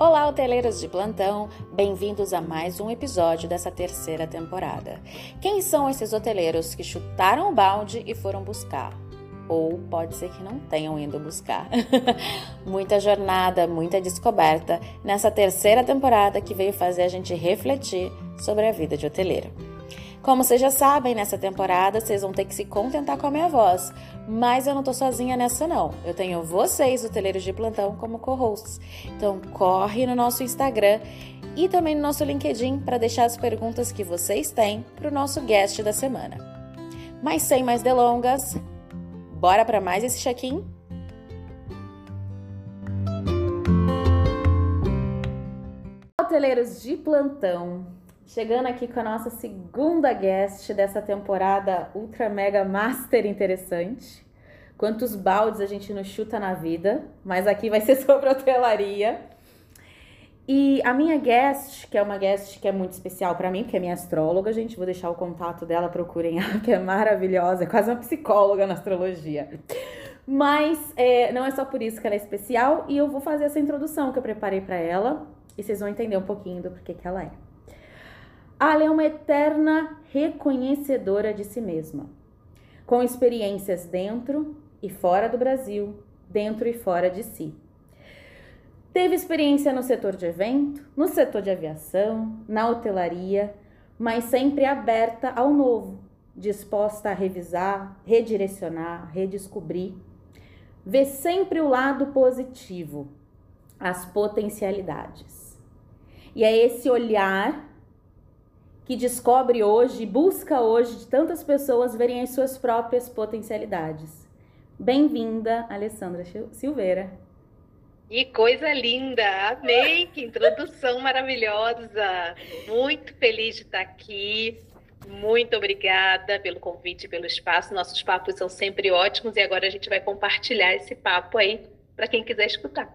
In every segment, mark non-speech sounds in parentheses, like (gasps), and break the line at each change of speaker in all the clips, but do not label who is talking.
Olá, hoteleiros de plantão! Bem-vindos a mais um episódio dessa terceira temporada. Quem são esses hoteleiros que chutaram o balde e foram buscar? Ou pode ser que não tenham ido buscar. (laughs) muita jornada, muita descoberta nessa terceira temporada que veio fazer a gente refletir sobre a vida de hoteleiro. Como vocês já sabem, nessa temporada vocês vão ter que se contentar com a minha voz, mas eu não tô sozinha nessa não. Eu tenho vocês, hoteleiros de plantão, como co-hosts. Então corre no nosso Instagram e também no nosso LinkedIn para deixar as perguntas que vocês têm para o nosso guest da semana. Mas sem mais delongas, bora para mais esse check-in? Hoteleiros de plantão, Chegando aqui com a nossa segunda guest dessa temporada ultra mega master interessante. Quantos baldes a gente não chuta na vida, mas aqui vai ser (laughs) sobre hotelaria. E a minha guest, que é uma guest que é muito especial para mim, porque é minha astróloga, gente, vou deixar o contato dela, procurem ela, (laughs) que é maravilhosa, é quase uma psicóloga na astrologia. Mas é, não é só por isso que ela é especial, e eu vou fazer essa introdução que eu preparei para ela, e vocês vão entender um pouquinho do porquê que ela é. Ela é uma eterna reconhecedora de si mesma, com experiências dentro e fora do Brasil, dentro e fora de si. Teve experiência no setor de evento, no setor de aviação, na hotelaria, mas sempre aberta ao novo, disposta a revisar, redirecionar, redescobrir. Vê sempre o lado positivo, as potencialidades. E é esse olhar que descobre hoje, busca hoje de tantas pessoas verem as suas próprias potencialidades. Bem-vinda, Alessandra Silveira.
Que coisa linda! Amei! Que introdução maravilhosa! Muito feliz de estar aqui. Muito obrigada pelo convite, pelo espaço. Nossos papos são sempre ótimos e agora a gente vai compartilhar esse papo aí para quem quiser escutar.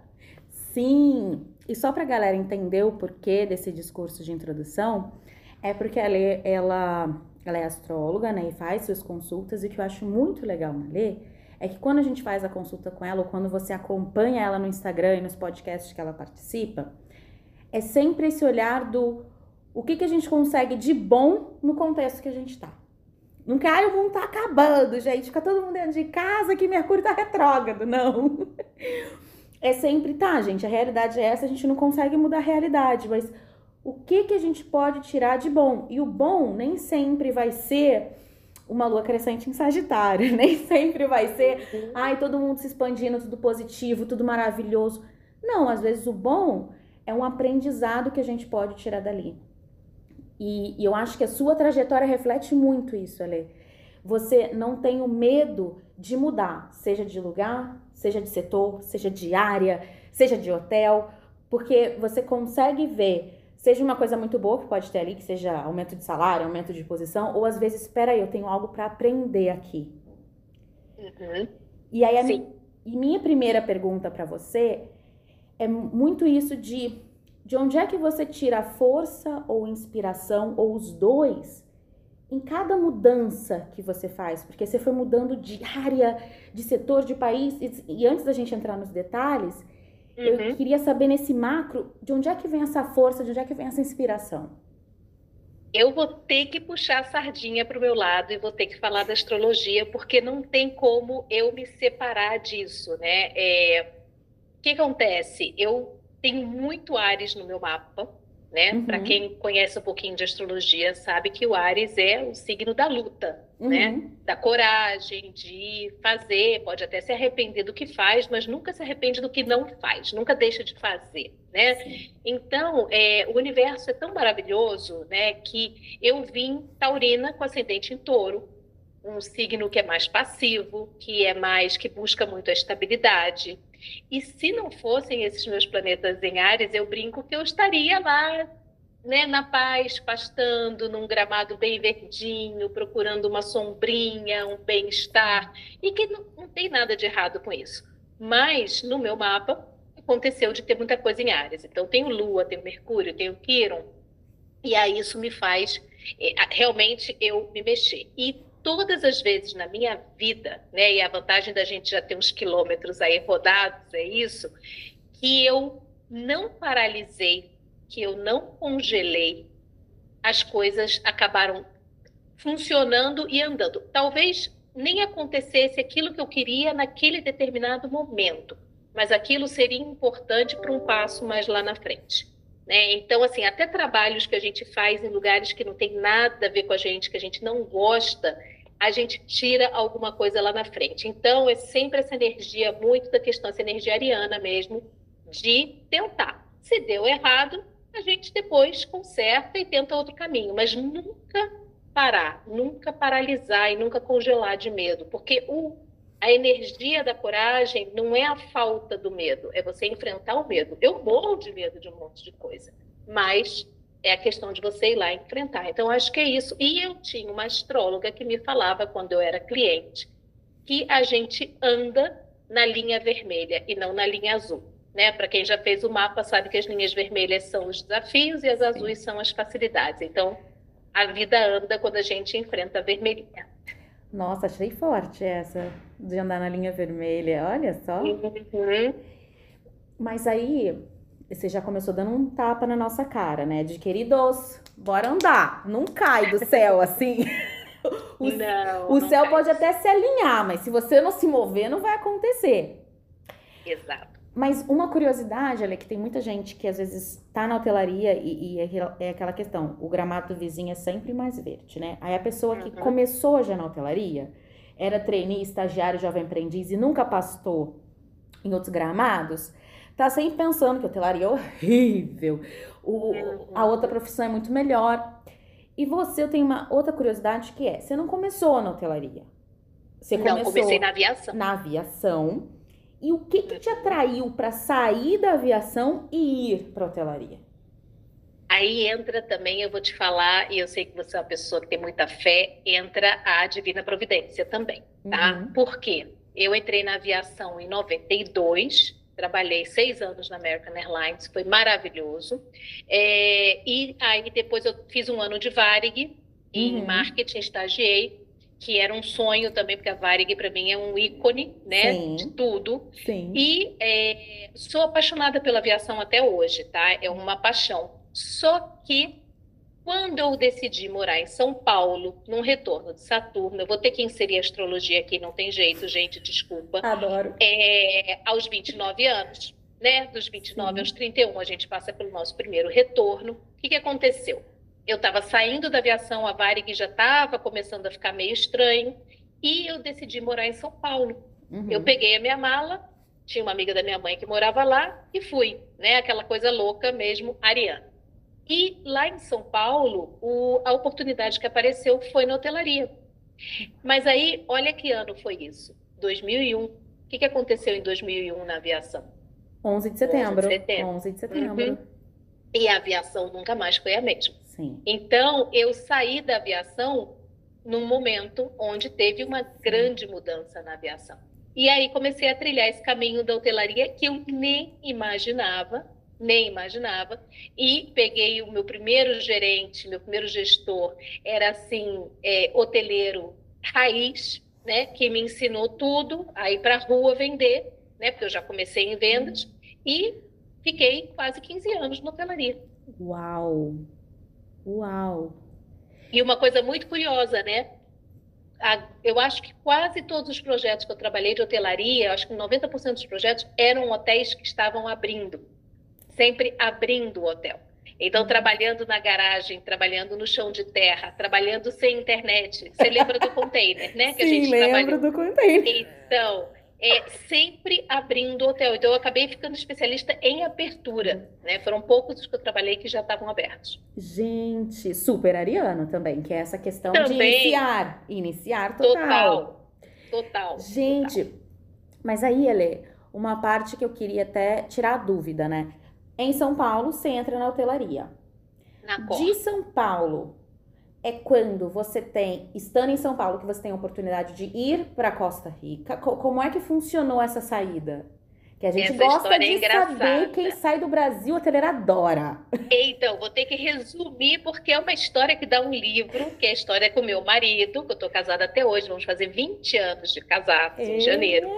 Sim! E só para a galera entender o porquê desse discurso de introdução, é porque ela, é, ela, ela é astróloga, né, e faz suas consultas, e o que eu acho muito legal na Lê é que quando a gente faz a consulta com ela, ou quando você acompanha ela no Instagram e nos podcasts que ela participa, é sempre esse olhar do o que, que a gente consegue de bom no contexto que a gente tá. Não quero o mundo tá acabando, gente. Fica todo mundo dentro de casa que Mercúrio tá retrógrado. Não. (laughs) É sempre, tá, gente, a realidade é essa, a gente não consegue mudar a realidade, mas o que, que a gente pode tirar de bom. E o bom nem sempre vai ser uma lua crescente em Sagitário, (laughs) nem sempre vai ser, ai, todo mundo se expandindo, tudo positivo, tudo maravilhoso. Não, às vezes o bom é um aprendizado que a gente pode tirar dali. E, e eu acho que a sua trajetória reflete muito isso, Ale. Você não tem o medo de mudar, seja de lugar, seja de setor, seja de área, seja de hotel, porque você consegue ver Seja uma coisa muito boa que pode ter ali, que seja aumento de salário, aumento de posição, ou às vezes, espera aí, eu tenho algo para aprender aqui. Uhum. E aí, a mi e minha primeira pergunta para você é muito isso de de onde é que você tira força ou inspiração, ou os dois, em cada mudança que você faz, porque você foi mudando de área, de setor, de país, e, e antes da gente entrar nos detalhes, Uhum. Eu queria saber nesse macro, de onde é que vem essa força, de onde é que vem essa inspiração?
Eu vou ter que puxar a sardinha para o meu lado e vou ter que falar da astrologia, porque não tem como eu me separar disso, né? É... O que acontece? Eu tenho muito Ares no meu mapa, né? Uhum. Para quem conhece um pouquinho de astrologia, sabe que o Ares é o signo da luta? Uhum. né? Da coragem, de fazer, pode até se arrepender do que faz, mas nunca se arrepende do que não faz, nunca deixa de fazer, né? Sim. Então, é, o universo é tão maravilhoso, né? Que eu vim taurina com ascendente em touro, um signo que é mais passivo, que é mais que busca muito a estabilidade, e se não fossem esses meus planetas em Ares, eu brinco que eu estaria lá, né, na paz, pastando num gramado bem verdinho, procurando uma sombrinha, um bem-estar, e que não, não tem nada de errado com isso. Mas no meu mapa aconteceu de ter muita coisa em Ares. Então tenho Lua, tenho Mercúrio, tenho Quiron, e aí isso me faz eh, realmente eu me mexer. E todas as vezes na minha vida, né, e a vantagem da gente já ter uns quilômetros aí rodados é isso, que eu não paralisei, que eu não congelei, as coisas acabaram funcionando e andando. Talvez nem acontecesse aquilo que eu queria naquele determinado momento, mas aquilo seria importante para um passo mais lá na frente. Né? Então, assim, até trabalhos que a gente faz em lugares que não tem nada a ver com a gente, que a gente não gosta, a gente tira alguma coisa lá na frente. Então, é sempre essa energia, muito da questão, essa energia ariana mesmo, de tentar. Se deu errado, a gente depois conserta e tenta outro caminho, mas nunca parar, nunca paralisar e nunca congelar de medo, porque o a energia da coragem não é a falta do medo, é você enfrentar o medo. Eu morro de medo de um monte de coisa, mas é a questão de você ir lá enfrentar. Então, acho que é isso. E eu tinha uma astróloga que me falava, quando eu era cliente, que a gente anda na linha vermelha e não na linha azul. Né? Para quem já fez o mapa, sabe que as linhas vermelhas são os desafios e as azuis são as facilidades. Então, a vida anda quando a gente enfrenta a vermelhinha.
Nossa, achei forte essa de andar na linha vermelha. Olha só.
Uhum.
Mas aí você já começou dando um tapa na nossa cara, né? De queridos, bora andar. Não cai do céu assim. (laughs)
O, não,
o
não
céu
cai.
pode até se alinhar, mas se você não se mover, não vai acontecer.
Exato.
Mas uma curiosidade, olha, que tem muita gente que às vezes tá na hotelaria e, e é, aquela- é aquela questão, o gramado do vizinho é sempre mais verde, né? Aí a pessoa que
Uhum.
começou já na hotelaria, era trainee, estagiário, jovem aprendiz e nunca pastou em outros gramados, tá sempre pensando que a hotelaria é horrível, o,
Uhum.
a outra profissão é muito melhor. E você, eu tenho uma outra curiosidade que é, você não começou na hotelaria. Você
não,
começou
comecei na aviação.
na aviação. E o que, que te atraiu para sair da aviação e ir para hotelaria?
Aí entra também, eu vou te falar, e eu sei que você é uma pessoa que tem muita fé, entra a Divina Providência também, tá?
Uhum.
Por quê? Eu entrei na aviação em 92, trabalhei seis anos na American Airlines, foi maravilhoso. É, e aí depois eu fiz um ano de Varig, em
Uhum.
marketing, estagiei, que era um sonho também, porque a Varig para mim é um ícone, né,
Sim.
de tudo.
Sim.
E é, sou apaixonada pela aviação até hoje, tá? É uma paixão. Só que quando eu decidi morar em São Paulo, num retorno de Saturno, eu vou ter que inserir astrologia aqui, não tem jeito, gente, desculpa.
Adoro.
É, aos 29 anos, né? Dos 29
Sim.
aos 31, a gente passa pelo nosso primeiro retorno. O que, que aconteceu? Eu estava saindo da aviação, a Varig já estava começando a ficar meio estranho, e eu decidi morar em São Paulo.
Uhum.
Eu peguei a minha mala, tinha uma amiga da minha mãe que morava lá e fui, né? Aquela coisa louca mesmo, ariana. E lá em São Paulo, o- a oportunidade que apareceu foi na hotelaria. Mas aí, olha que ano foi isso? 2001. O que, que aconteceu em 2001 na aviação?
11 de setembro.
11 de setembro.
11 de setembro.
Uhum. E a aviação nunca mais foi a mesma.
Sim.
Então, eu saí da aviação num momento onde teve uma grande mudança na aviação. E aí comecei a trilhar esse caminho da hotelaria que eu nem imaginava, nem imaginava. E peguei o meu primeiro gerente, meu primeiro gestor, era assim, é, hoteleiro raiz, né, que me ensinou tudo, a ir para a rua vender, né, porque eu já comecei em vendas, e fiquei quase 15 anos na hotelaria.
Uau. Uau.
E uma coisa muito curiosa, né? A- eu acho que quase todos os projetos que eu trabalhei de hotelaria, acho que 90% dos projetos eram hotéis que estavam abrindo, sempre abrindo o hotel. Então, trabalhando na garagem, trabalhando no chão de terra, trabalhando sem internet. Você lembra do (laughs) container, né? Que a
Sim,
gente
lembro
trabalhou.
do container.
Então, é sempre abrindo hotel. Então, eu acabei ficando especialista em abertura, né? Foram poucos os que eu trabalhei que já estavam abertos.
Gente, super ariano também, que é essa questão de
Também.
iniciar. Iniciar total.
Total. Total.
Gente, mas aí, Ele, uma parte que eu queria até tirar a dúvida, né? Em São Paulo, você entra na hotelaria.
Na.
De São Paulo, é quando você tem, estando em São Paulo, que você tem a oportunidade de ir para Costa Rica. Co- como é que funcionou essa saída? Que a gente
Essa
gosta
é
de
engraçada.
saber quem sai do Brasil, a hoteleira adora.
Então, vou ter que resumir, porque é uma história que dá um livro, que é a história com meu marido, que eu estou casada até hoje, vamos fazer 20 anos de casados em
É.
janeiro.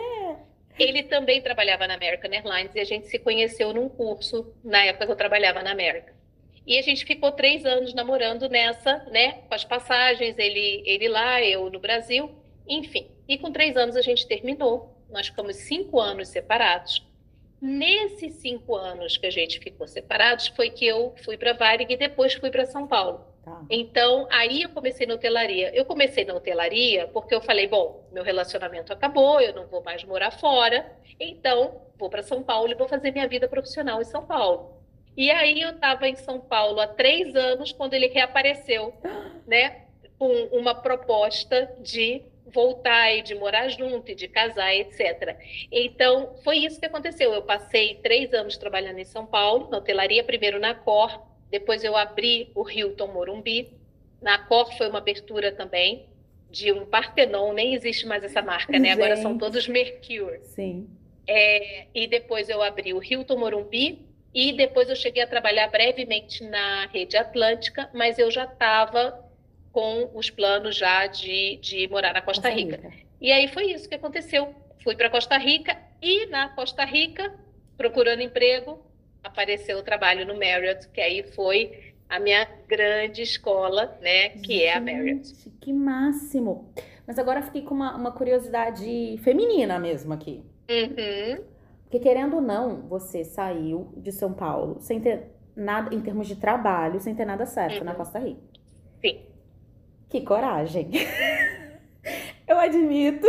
Ele também trabalhava na American Airlines e a gente se conheceu num curso na época que eu trabalhava na American. E a gente ficou três anos namorando nessa, né? Com as passagens, ele, ele lá, eu no Brasil, enfim. E com três anos a gente terminou. Nós ficamos cinco anos separados. Nesses cinco anos que a gente ficou separados, foi que eu fui para Varig e depois fui para São Paulo. Tá. Então, aí eu comecei na hotelaria. Eu comecei na hotelaria porque eu falei, bom, meu relacionamento acabou, eu não vou mais morar fora, então vou para São Paulo e vou fazer minha vida profissional em São Paulo. E aí eu estava em São Paulo há três anos quando ele reapareceu, (gasps) né, com uma proposta de voltar e de morar junto e de casar, etc. Então, foi isso que aconteceu. Eu passei três anos trabalhando em São Paulo, na hotelaria, primeiro na Cor, depois eu abri o Hilton Morumbi. Na Cor foi uma abertura também de um Partenon, nem existe mais essa marca, né? Gente. Agora são todos Mercure.
Sim.
É, e depois eu abri o Hilton Morumbi e depois eu cheguei a trabalhar brevemente na Rede Atlântica, mas eu já estava com os planos já de, de morar na Costa. Rica. E aí foi isso que aconteceu. Fui para Costa Rica e na Costa Rica, procurando emprego, apareceu o trabalho no Marriott, que aí foi a minha grande escola, né, que Gente, é a Marriott.
Que máximo! Mas agora fiquei com uma, uma curiosidade feminina mesmo aqui.
Uhum.
Porque querendo ou não, você saiu de São Paulo sem ter nada, em termos de trabalho, sem ter nada certo uhum. na Costa Rica.
Sim.
Que coragem! (laughs) eu admito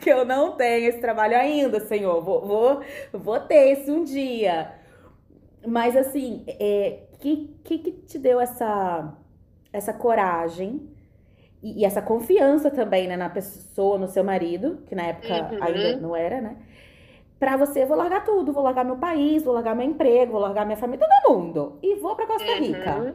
que eu não tenho esse trabalho ainda, Senhor. Vou, vou, vou ter esse um dia. Mas assim, é, que, que, que te deu essa, essa coragem e, e, essa confiança também, né, na pessoa, no seu marido, que na época uhum. ainda não era, né? Pra você, vou largar tudo, vou largar meu país, vou largar meu emprego, vou largar minha família, todo mundo. E vou pra Costa Rica. Uhum.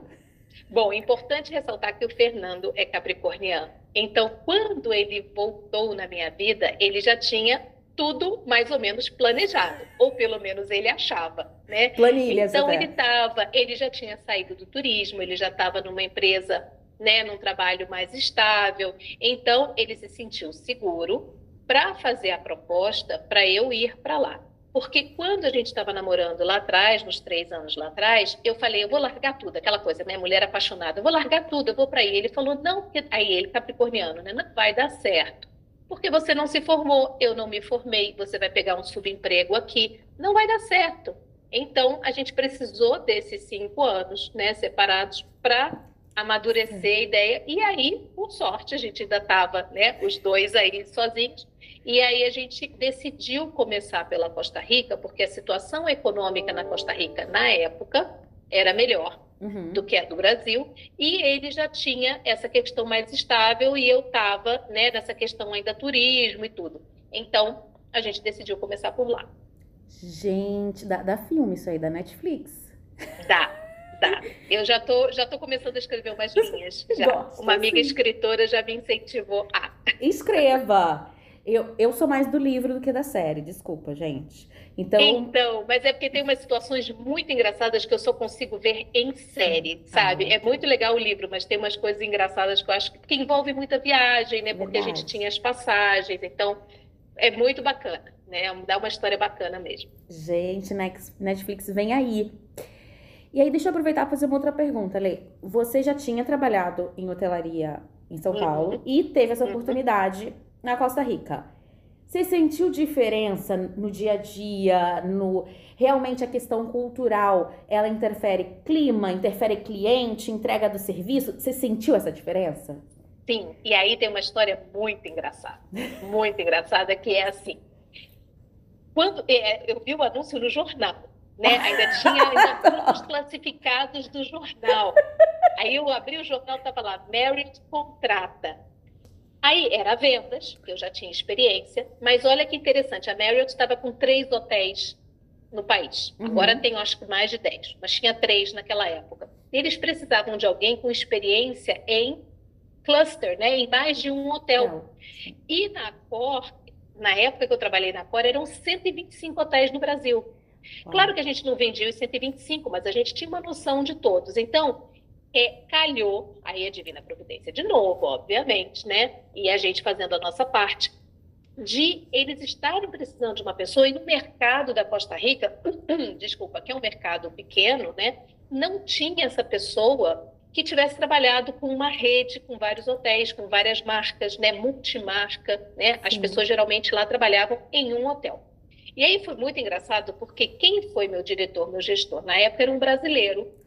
Bom, importante ressaltar que o Fernando é capricorniano. Então, quando ele voltou na minha vida, ele já tinha tudo mais ou menos planejado, ou pelo menos ele achava, né?
Planilhas.
Então ele estava, ele já tinha saído do turismo, ele já estava numa empresa, né, num trabalho mais estável. Então ele se sentiu seguro para fazer a proposta para eu ir para lá. Porque quando a gente estava namorando lá atrás, nos três anos lá atrás, eu falei, eu vou largar tudo, aquela coisa, minha mulher apaixonada, eu vou largar tudo, eu vou para aí. Ele falou, não, porque aí ele, capricorniano, né, não vai dar certo. Porque você não se formou, eu não me formei, você vai pegar um subemprego aqui, não vai dar certo. Então, a gente precisou desses cinco anos, né, separados, para amadurecer a ideia. E aí, por sorte, a gente ainda estava, né, os dois aí sozinhos. E aí a gente decidiu começar pela Costa Rica, porque a situação econômica na Costa Rica, na época, era melhor uhum. do que a do Brasil, e ele já tinha essa questão mais estável e eu estava né, nessa questão ainda turismo e tudo. Então, a gente decidiu começar por lá.
Gente, dá, dá filme isso aí, da Netflix.
Dá, dá. Eu já tô, já tô começando a escrever umas linhas. (laughs) Já. Gosto, Uma amiga sim. escritora já me incentivou a.
Escreva! Eu, eu sou mais do livro do que da série, desculpa, gente. Então...
então, mas é porque tem umas situações muito engraçadas que eu só consigo ver em série, sabe? Ah, é muito legal o livro, mas tem umas coisas engraçadas que eu acho que envolve muita viagem, né? Porque Verdade. a gente tinha as passagens, então é muito bacana, né? Dá uma história bacana mesmo.
Gente, Netflix vem aí. E aí, deixa eu aproveitar para fazer uma outra pergunta, Lê. Você já tinha trabalhado em hotelaria em São uhum. Paulo e teve essa uhum. Na Costa Rica. Você sentiu diferença no dia a dia, no realmente a questão cultural, ela interfere clima, interfere cliente, entrega do serviço? Você sentiu essa diferença?
Sim, e aí tem uma história muito engraçada, (laughs) muito engraçada que é assim. Quando é, eu vi o anúncio no jornal, né? Ainda tinha ainda os classificados do jornal. Aí eu abri o jornal, estava lá, Merit contrata Aí era vendas, eu já tinha experiência, mas olha que interessante, a Marriott estava com três hotéis no país. Uhum. Agora tem, acho que, mais de dez, mas tinha três naquela época. Eles precisavam de alguém com experiência em cluster, né, em mais de um hotel. E na Cor, na época que eu trabalhei na Cor, eram 125 hotéis no Brasil. Claro que a gente não vendia os 125, mas a gente tinha uma noção de todos. Então, é, calhou, aí a divina providência de novo, obviamente, né? E a gente fazendo a nossa parte. de eles estarem precisando de uma pessoa e no mercado da Costa Rica, (clears throat) desculpa, que é um mercado pequeno, né? Não tinha essa pessoa que tivesse trabalhado com uma rede, com vários hotéis, com várias marcas, né, multimarca, né? As pessoas geralmente lá trabalhavam em um hotel. E aí foi muito engraçado porque quem foi meu diretor, meu gestor na época era um brasileiro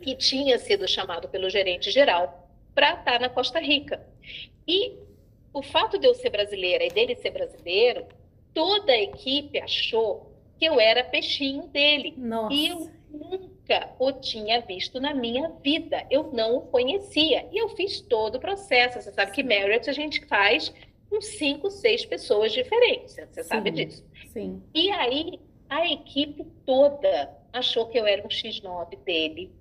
que tinha sido chamado pelo gerente geral para estar na Costa Rica. E o fato de eu ser brasileira e dele ser brasileiro, toda a equipe achou que eu era peixinho dele.
Nossa.
E eu nunca o tinha visto na minha vida. Eu não o conhecia. E eu fiz todo o processo. Você sabe que Marriott a gente faz com cinco, seis pessoas diferentes. Você sabe disso.
Sim.
E aí a equipe toda achou que eu era um X9 dele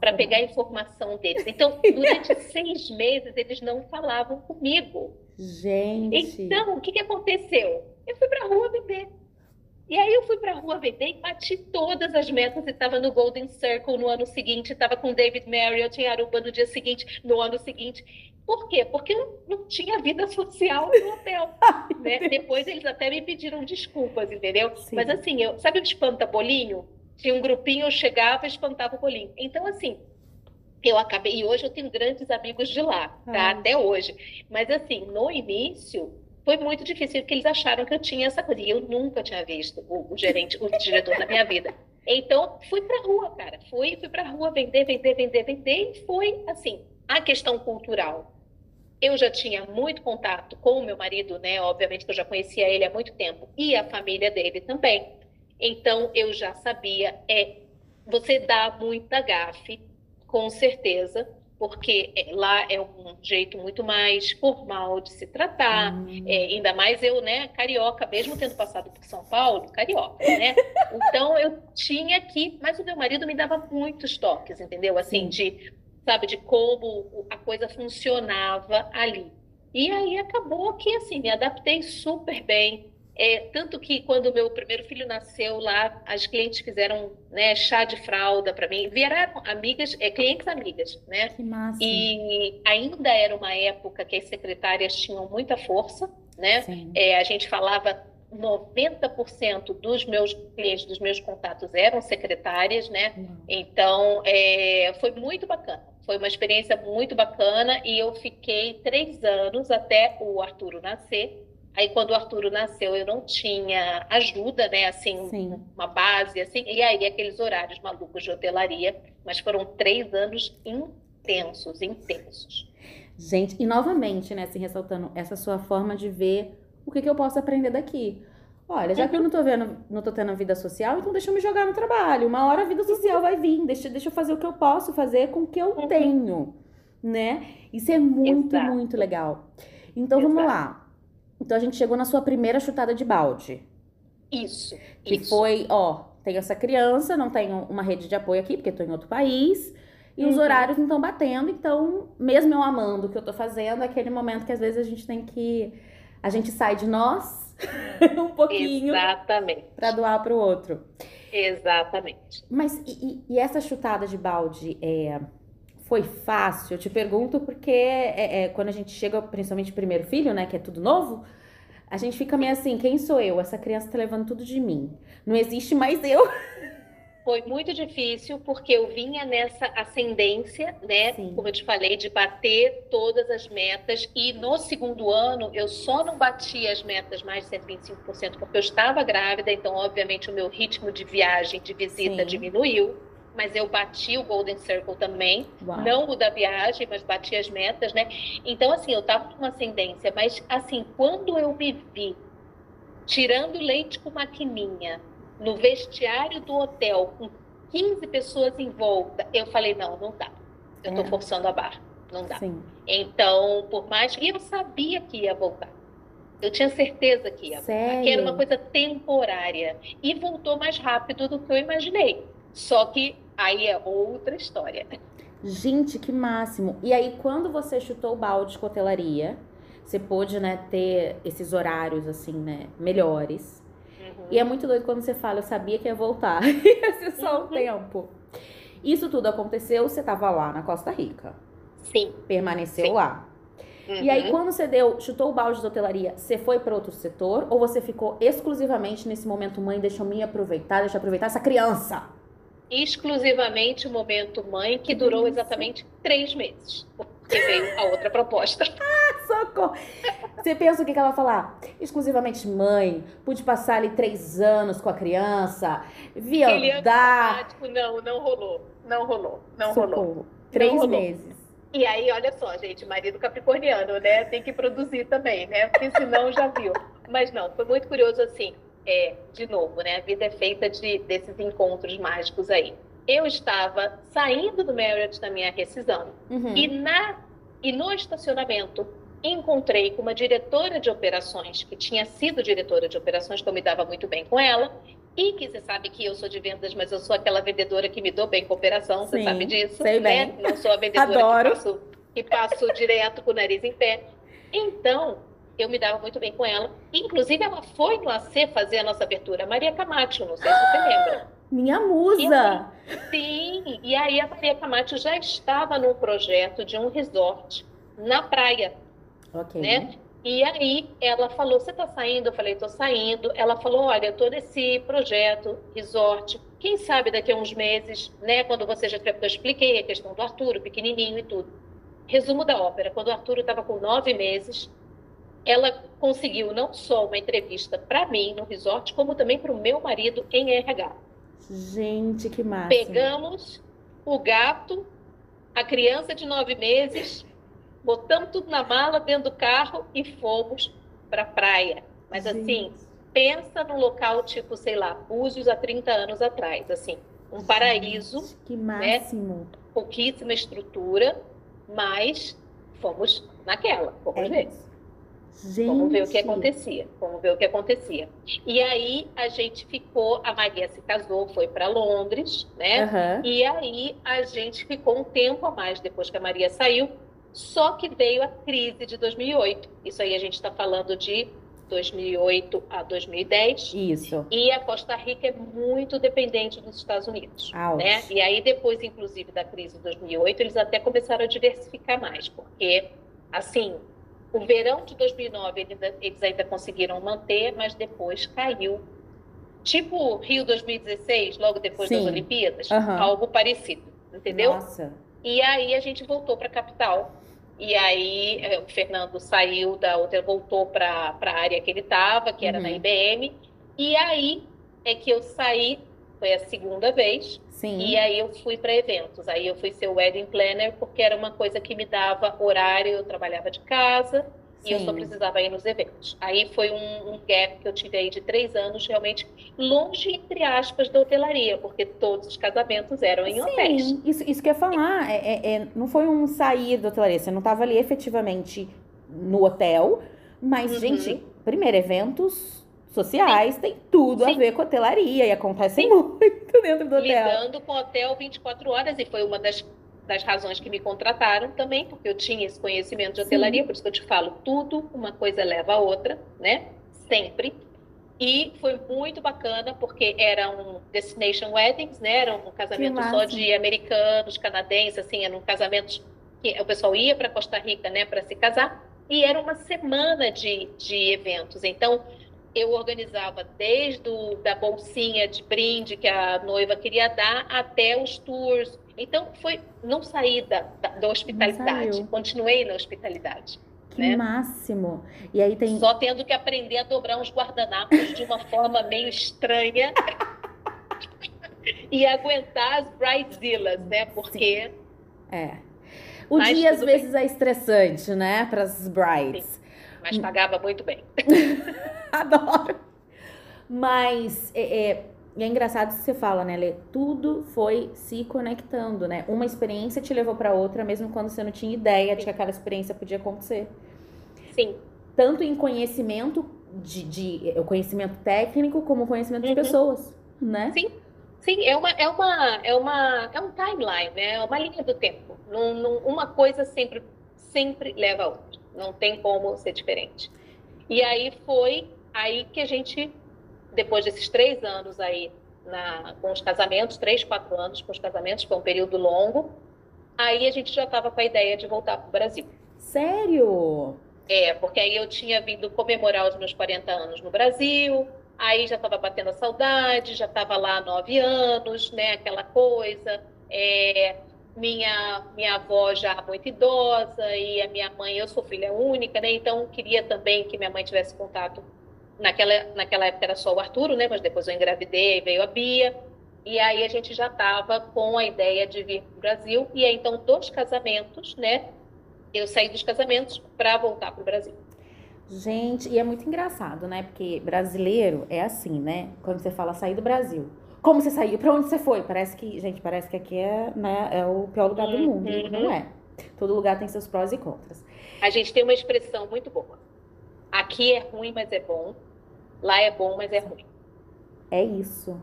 para pegar a informação deles. Então, (laughs) durante seis meses, eles não falavam comigo.
Gente.
Então, o que, que aconteceu? Eu fui para a rua vender. E aí eu fui para a rua vender e bati todas as metas e estava no Golden Circle no ano seguinte, estava com David Marriott em Aruba no dia seguinte, no ano seguinte. Por quê? Porque eu não tinha vida social no hotel. (laughs) né? Depois eles até me pediram desculpas, entendeu? Sim. Mas assim, eu, sabe o espanta-bolinho? Tinha um grupinho, eu chegava e espantava o bolinho. Então, assim, eu acabei, e hoje eu tenho grandes amigos de lá, tá? Ah. Até hoje. Mas assim, no início, foi muito difícil, porque eles acharam que eu tinha essa coisa. E eu nunca tinha visto o, o gerente, o diretor da minha vida. Então, fui pra rua, cara. Fui, fui pra rua vender, vender, vender, vender. E foi, assim, a questão cultural. Eu já tinha muito contato com o meu marido, né? Obviamente que eu já conhecia ele há muito tempo. E a família dele também. Então, eu já sabia. É, você dá muita gafe, com certeza porque é, lá é um jeito muito mais formal de se tratar, hum. é, ainda mais eu, né, carioca, mesmo tendo passado por São Paulo, carioca, né? (laughs) Então eu tinha que, mas o meu marido me dava muitos toques, entendeu? Assim, de, sabe, de como a coisa funcionava ali. E aí acabou que, assim, me adaptei super bem. É, tanto que quando o meu primeiro filho nasceu lá, as clientes fizeram né, chá de fralda para mim, vieram amigas, é, clientes amigas, né?
Que massa.
E ainda era uma época que as secretárias tinham muita força, né? É, a gente falava 90% dos meus clientes, dos meus contatos eram secretárias, né? Então, é, foi muito bacana. Foi uma experiência muito bacana e eu fiquei três anos até o Arturo nascer. Aí quando o Arturo nasceu, eu não tinha ajuda, né? Assim, Sim. uma base, assim. E aí aqueles horários malucos de hotelaria. Mas foram três anos intensos, intensos.
Gente, e novamente, né, assim, ressaltando essa sua forma de ver o que, que eu posso aprender daqui. Olha, já que eu não tô vendo, não tô tendo a vida social, então deixa eu me jogar no trabalho. Uma hora a vida social vai vir. Deixa, deixa eu fazer o que eu posso fazer com o que eu uhum. tenho, né? Isso é muito, Exato. muito legal. Então Exato. vamos lá. Então a gente chegou na sua primeira chutada de balde.
Isso.
Que
isso.
foi, ó, tem essa criança, não tenho uma rede de apoio aqui, porque estou em outro país. E uhum. os horários não estão batendo, então, mesmo eu amando o que eu tô fazendo, é aquele momento que às vezes a gente tem que. A gente sai de nós (laughs) um pouquinho.
Exatamente.
Pra doar pro outro.
Exatamente.
Mas e, e essa chutada de balde é foi fácil? Eu te pergunto porque é, é, quando a gente chega, principalmente primeiro filho, né, que é tudo novo, a gente fica meio assim, quem sou eu? Essa criança tá levando tudo de mim. Não existe mais eu. (laughs)
Foi muito difícil porque eu vinha nessa ascendência, né? Sim. Como eu te falei, de bater todas as metas. E no segundo ano eu só não bati as metas mais de 125% porque eu estava grávida, então, obviamente, o meu ritmo de viagem, de visita Sim. diminuiu mas eu bati o Golden Circle também, Uau. não o da viagem, mas bati as metas, né? Então, assim, eu tava com uma ascendência, mas, assim, quando eu me vi tirando leite com maquininha no vestiário do hotel, com 15 pessoas em volta, eu falei, não, não dá. Eu tô é. forçando a barra, não dá. Sim. Então, por mais que eu sabia que ia voltar, eu tinha certeza que ia voltar, que era uma coisa temporária. E voltou mais rápido do que eu imaginei. Só que aí é outra história.
Gente, que máximo. E aí, quando você chutou o balde de cotelaria, você pôde, né, ter esses horários, assim, né, melhores. Uhum. E é muito doido quando você fala, eu sabia que ia voltar. (laughs) ia ser só um uhum. tempo. Isso tudo aconteceu, você estava lá na Costa Rica.
Sim.
Permaneceu
Sim.
lá. Uhum. E aí, quando você deu, chutou o balde da hotelaria, você foi para outro setor? Ou você ficou exclusivamente nesse momento, mãe, deixa eu me aproveitar, deixa eu aproveitar essa criança?
Exclusivamente o momento mãe, que durou exatamente três meses. Porque veio a outra proposta. (laughs)
ah, socorro! Você pensa o que, que ela vai falar? Exclusivamente mãe, pude passar ali três anos com a criança, vi andar.
Não, não rolou. Não rolou. Não socorro. rolou.
Três não rolou. meses.
E aí, olha só, gente, marido capricorniano, né? Tem que produzir também, né? Porque senão já viu. Mas não, foi muito curioso assim. É, de novo, né? A vida é feita de, desses encontros mágicos aí. Eu estava saindo do Marriott da minha rescisão uhum. e, na, e no estacionamento encontrei com uma diretora de operações, que tinha sido diretora de operações, que eu me dava muito bem com ela, e que você sabe que eu sou de vendas, mas eu sou aquela vendedora que me dou bem com operação, você Sim, sabe disso.
Sei né? bem.
Não sou a vendedora Adoro. que passo, que passo direto com o nariz em pé. Então, eu me dava muito bem com ela. Inclusive, ela foi no AC fazer a nossa abertura, Maria Camacho, não sei se você (gasps) lembra.
Minha musa!
E, sim, e aí a Maria Camacho já estava num projeto de um resort na praia. Ok. Né? E aí ela falou: Você está saindo? Eu falei: Estou saindo. Ela falou: Olha, eu estou nesse projeto, resort. Quem sabe daqui a uns meses, né? Quando você já. Eu expliquei a questão do Arturo, pequenininho e tudo. Resumo da ópera: quando o Arturo estava com nove meses, ela conseguiu não só uma entrevista para mim no resort, como também para o meu marido em RH.
Gente, que massa.
Pegamos o gato, a criança de nove meses botamos tudo na mala dentro do carro e fomos para a praia. Mas Gente. assim, pensa num local tipo, sei lá, Búzios há 30 anos atrás, assim, um paraíso. Gente,
que né? máximo. Né?
Pouquíssima estrutura, mas fomos naquela, fomos é. ver. Gente. Vamos ver o que acontecia. Vamos ver o que acontecia. E aí a gente ficou, a Maria se casou, foi para Londres, né? Uhum. E aí a gente ficou um tempo a mais depois que a Maria saiu só que veio a crise de 2008. Isso aí a gente está falando de 2008 a 2010.
Isso.
E a Costa Rica é muito dependente dos Estados Unidos. Né? E aí, depois, inclusive, da crise de 2008, eles até começaram a diversificar mais, porque, assim, o verão de 2009 eles ainda conseguiram manter, mas depois caiu. Tipo Rio 2016, logo depois Sim. das Olimpíadas, uhum. algo parecido, entendeu?
Nossa.
E aí a gente voltou para a capital e aí eh, o Fernando saiu da outra, voltou para a área que ele estava, que era uhum. na IBM. E aí é que eu saí, foi a segunda vez.
Sim.
E aí eu fui para eventos. Aí eu fui ser wedding planner porque era uma coisa que me dava horário, eu trabalhava de casa e eu só precisava ir nos eventos. Aí foi um, um, gap que eu tive aí de três anos, realmente longe, entre aspas, da hotelaria, porque todos os casamentos eram em Sim, hotéis.
Isso, isso que eu ia falar, é, é, é, não foi um sair da hotelaria, você não estava ali efetivamente no hotel, mas, uhum. gente, primeiro, eventos sociais Sim. tem tudo Sim. a ver com hotelaria e acontece Sim. muito dentro do hotel.
Lidando com hotel 24 horas e foi uma das das razões que me contrataram também, porque eu tinha esse conhecimento de hotelaria, por isso que eu te falo, tudo, uma coisa leva a outra, né? Sempre. E foi muito bacana, porque eram destination weddings, né? Era um casamento só de americanos, canadenses, assim, eram casamentos que o pessoal ia para Costa Rica, né, para se casar, e era uma semana de, de eventos. Então, eu organizava desde o, da bolsinha de brinde que a noiva queria dar até os tours, então, foi não saí da, da, da hospitalidade, continuei na hospitalidade.
Que né? máximo! E aí tem.
Só tendo que aprender a dobrar uns guardanapos de uma forma meio estranha. (laughs) e aguentar as bridezillas, né? Porque.
Sim. É. O Mas dia às vezes bem. é estressante, né? Para as brides. Sim.
Mas pagava muito bem. (laughs)
Adoro. Mas é, é é engraçado que você fala, né, Lê? Tudo foi se conectando, né? Uma experiência te levou para outra, mesmo quando você não tinha ideia Sim. de que aquela experiência podia acontecer.
Sim.
Tanto em conhecimento de, de o conhecimento técnico como conhecimento uhum. de pessoas, né?
Sim. Sim, é uma é uma é uma é um timeline, né? É uma linha do tempo. Num, num, uma coisa sempre sempre leva a outra. Não tem como ser diferente. E aí foi aí que a gente depois desses três anos aí na, com os casamentos, três, quatro anos com os casamentos, foi um período longo, aí a gente já estava com a ideia de voltar para o Brasil.
Sério?
É, porque aí eu tinha vindo comemorar os meus 40 anos no Brasil, aí já estava batendo a saudade, já estava lá há nove anos, né? Aquela coisa. É, minha, minha avó já muito idosa e a minha mãe, eu sou filha única, né? Então queria também que minha mãe tivesse contato. Naquela, naquela época era só o Arturo, né? Mas depois eu engravidei, veio a Bia. E aí a gente já estava com a ideia de vir para o Brasil. E aí, então, dos casamentos, né? Eu saí dos casamentos para voltar para o Brasil.
Gente, e é muito engraçado, né? Porque brasileiro é assim, né? Quando você fala sair do Brasil. Como você saiu? Para onde você foi? Parece que, gente, parece que aqui é, né, é o pior lugar do mundo. Uhum. Não é. Todo lugar tem seus prós e contras.
A gente tem uma expressão muito boa. Aqui é ruim, mas é bom. Lá é bom, mas é ruim.
É isso.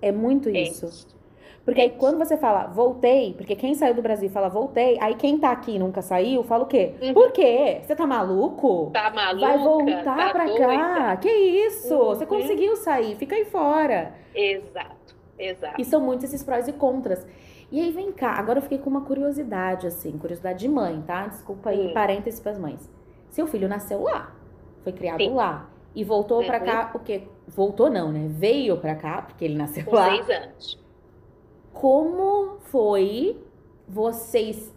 É muito é isso. isso. Porque aí quando você fala voltei, porque quem saiu do Brasil fala voltei, aí quem tá aqui e nunca saiu, fala o quê? Uhum. Por quê? Você tá maluco?
Tá maluco?
Vai voltar tá pra doida. cá? Que isso? Uhum. Você conseguiu sair, fica aí fora.
Exato, exato.
E são muitos esses prós e contras. E aí vem cá, agora eu fiquei com uma curiosidade, assim, curiosidade de mãe, tá? Desculpa aí, uhum. parênteses pras mães. Seu filho nasceu lá, foi criado Sim. lá. E voltou uhum. pra cá, o quê? Voltou não, né? Veio pra cá, porque ele nasceu
com
lá.
seis anos
como foi vocês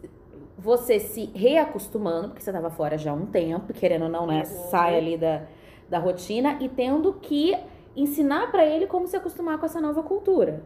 você se reacostumando, porque você estava fora já há um tempo, querendo ou não, né? Uhum. Sai ali da, da rotina e tendo que ensinar para ele como se acostumar com essa nova cultura.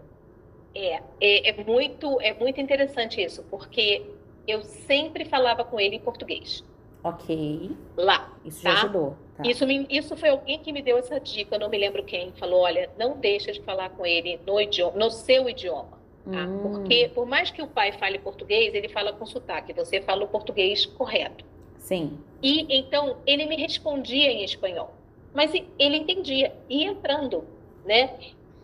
É, é, é, muito, é muito interessante isso, porque eu sempre falava com ele em português.
Ok.
Lá.
Isso
tá?
já ajudou.
Tá. Isso, me, isso foi alguém que me deu essa dica, eu não me lembro quem. Falou: olha, não deixa de falar com ele no, idioma, no seu idioma. Tá? Hum. Porque, por mais que o pai fale português, ele fala com sotaque. Você fala o português correto.
Sim.
E então ele me respondia em espanhol, mas ele entendia e entrando, né?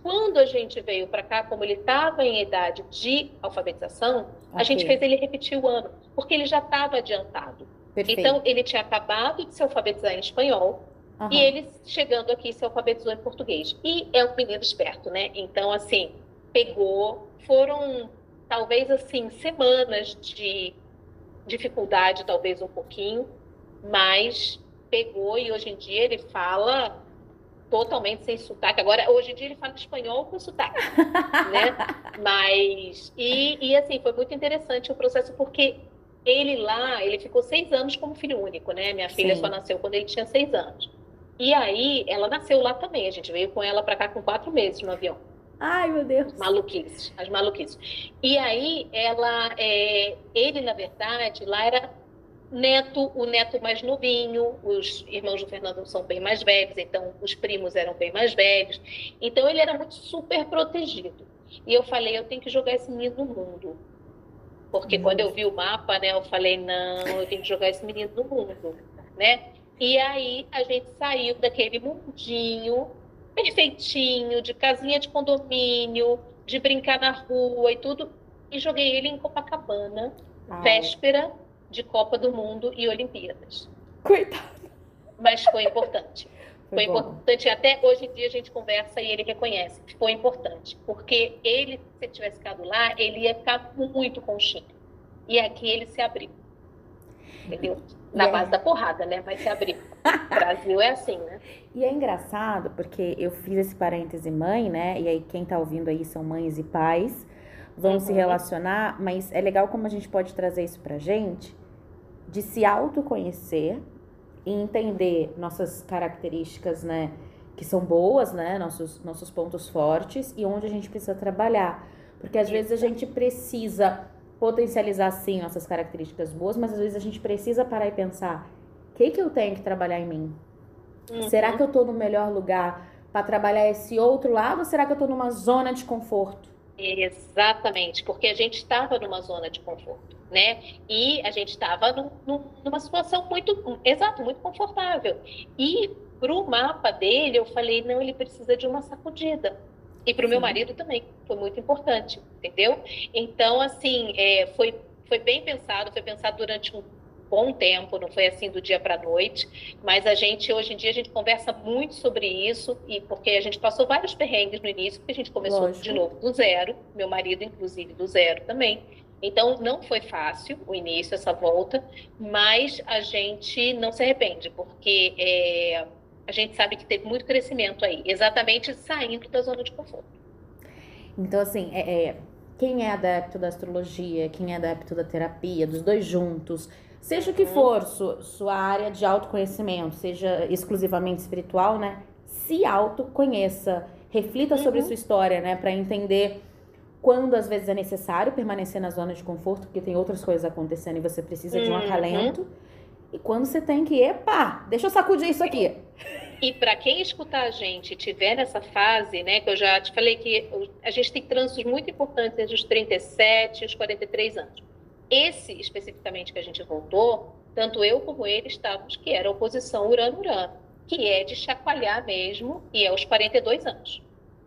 Quando a gente veio para cá, como ele estava em idade de alfabetização, okay. a gente fez ele repetir o ano, porque ele já estava adiantado. Perfeito. Então ele tinha acabado de se alfabetizar em espanhol. Uhum. E ele chegando aqui se alfabetizou em português. E é um menino esperto, né? Então, assim, pegou foram talvez assim semanas de dificuldade, talvez um pouquinho, mas pegou e hoje em dia ele fala totalmente sem sotaque. Agora, hoje em dia ele fala espanhol com sotaque, (laughs) né? Mas e, e assim foi muito interessante o processo porque ele lá ele ficou seis anos como filho único, né? Minha filha Sim. só nasceu quando ele tinha seis anos. E aí ela nasceu lá também. A gente veio com ela para cá com quatro meses no avião.
Ai, meu Deus.
Maluquices, as maluquices. E aí, ela, é, ele, na verdade, lá era neto, o neto mais novinho, os irmãos do Fernando são bem mais velhos, então os primos eram bem mais velhos. Então, ele era muito super protegido. E eu falei, eu tenho que jogar esse menino no mundo. Porque quando eu vi o mapa, né, eu falei, não, eu tenho que jogar esse menino no mundo, né? E aí a gente saiu daquele mundinho perfeitinho, de casinha de condomínio, de brincar na rua e tudo, e joguei ele em Copacabana, Ai. véspera de Copa do Mundo e Olimpíadas.
Coitado.
Mas foi importante. (laughs) Foi, foi importante. Até hoje em dia a gente conversa e ele reconhece. Foi importante. Porque ele, se ele tivesse ficado lá, ele ia ficar muito conchinho. E aqui ele se abriu. Entendeu? Na é. base da porrada, né? Vai se abrir. O (laughs) Brasil é assim, né?
E é engraçado porque eu fiz esse parêntese mãe, né? E aí quem tá ouvindo aí são mães e pais, vão uhum. se relacionar, mas é legal como a gente pode trazer isso pra gente, de se autoconhecer e entender nossas características, né? Que são boas, né? Nossos, nossos pontos fortes e onde a gente precisa trabalhar. Porque às vezes a gente precisa potencializar sim nossas características boas, mas às vezes a gente precisa parar e pensar: o que, que eu tenho que trabalhar em mim? Uhum. Será que eu estou no melhor lugar para trabalhar esse outro lado ou será que eu estou numa zona de conforto?
Exatamente, porque a gente estava numa zona de conforto, né? E a gente estava numa situação muito, exato, muito confortável. E para o mapa dele, eu falei, não, ele precisa de uma sacudida. E para o meu marido também, foi muito importante, entendeu? Então, assim, é, foi, foi bem pensado, foi pensado durante um bom tempo, não foi assim do dia para a noite, mas a gente, hoje em dia, a gente conversa muito sobre isso, e porque a gente passou vários perrengues no início, porque a gente começou Lógico. de novo do zero, meu marido, inclusive, do zero também. Então, não foi fácil o início, essa volta, mas a gente não se arrepende, porque é, a gente sabe que teve muito crescimento aí, exatamente saindo da zona de conforto.
Então, assim, é, é, quem é adepto da astrologia, quem é adepto da terapia, dos dois juntos, seja o que uhum. for sua, sua área de autoconhecimento, seja exclusivamente espiritual, né? Se autoconheça, reflita uhum. sobre sua história, né? Para entender quando às vezes é necessário permanecer na zona de conforto, porque tem outras coisas acontecendo e você precisa de um uhum. acalento. E quando você tem que, epa, deixa eu sacudir isso aqui.
E para quem escutar a gente e tiver nessa fase, né, que eu já te falei que a gente tem trânsitos muito importantes entre os 37 e os 43 anos. Esse, especificamente, que a gente voltou, tanto eu como ele estávamos, que era a oposição Urano-Urano, que é de chacoalhar mesmo, e é aos 42 anos.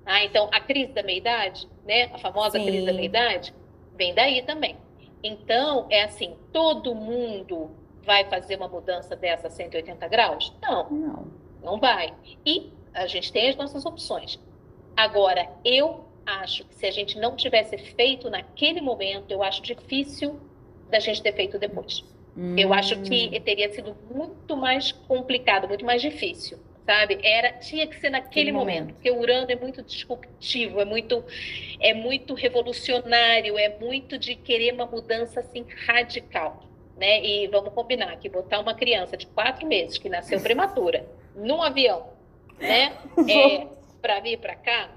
Ah, então, a crise da meia-idade, né? A famosa Sim. crise da meia-idade, vem daí também. Então, é assim, todo mundo vai fazer uma mudança dessa 180 graus? Não. Não. Não vai. E a gente tem as nossas opções. Agora, eu acho que se a gente não tivesse feito naquele momento, eu acho difícil da gente ter feito depois. Hum. Eu acho que hum. teria sido muito mais complicado, muito mais difícil sabe? Era tinha que ser naquele momento. momento, porque o Urano é muito disruptivo, é muito é muito revolucionário, é muito de querer uma mudança assim radical, né? E vamos combinar que botar uma criança de quatro meses que nasceu prematura num avião, né? (laughs) É, para vir para cá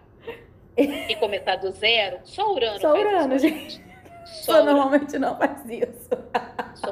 e começar do zero, só Urano.
Só Urano, gente. Só normalmente não faz (laughs) isso.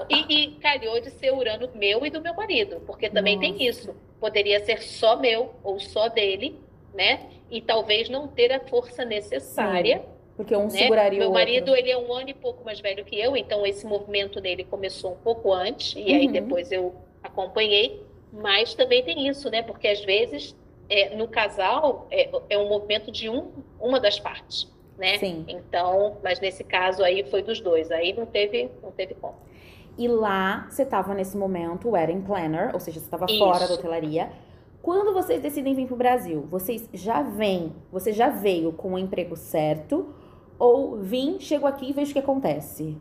E, e, calhou de ser Urano meu e do meu marido, porque também Nossa. tem isso. Poderia ser só meu ou só dele, né? E talvez não ter a força necessária. Sim,
porque um né? seguraria
meu
o
Meu marido, ele é um ano e pouco mais velho que eu, então esse movimento dele começou um pouco antes, e uhum. aí depois eu acompanhei. Mas também tem isso, né? Porque às vezes, é, no casal, é, é um movimento de um, uma das partes né? Sim. Então, mas nesse caso aí foi dos dois, aí não teve, não teve como.
E lá você estava nesse momento, wedding planner, ou seja, você estava fora da hotelaria. Quando vocês decidem vir para o Brasil, vocês já vêm, você já veio com o emprego certo ou vim, chego aqui e vejo o que acontece?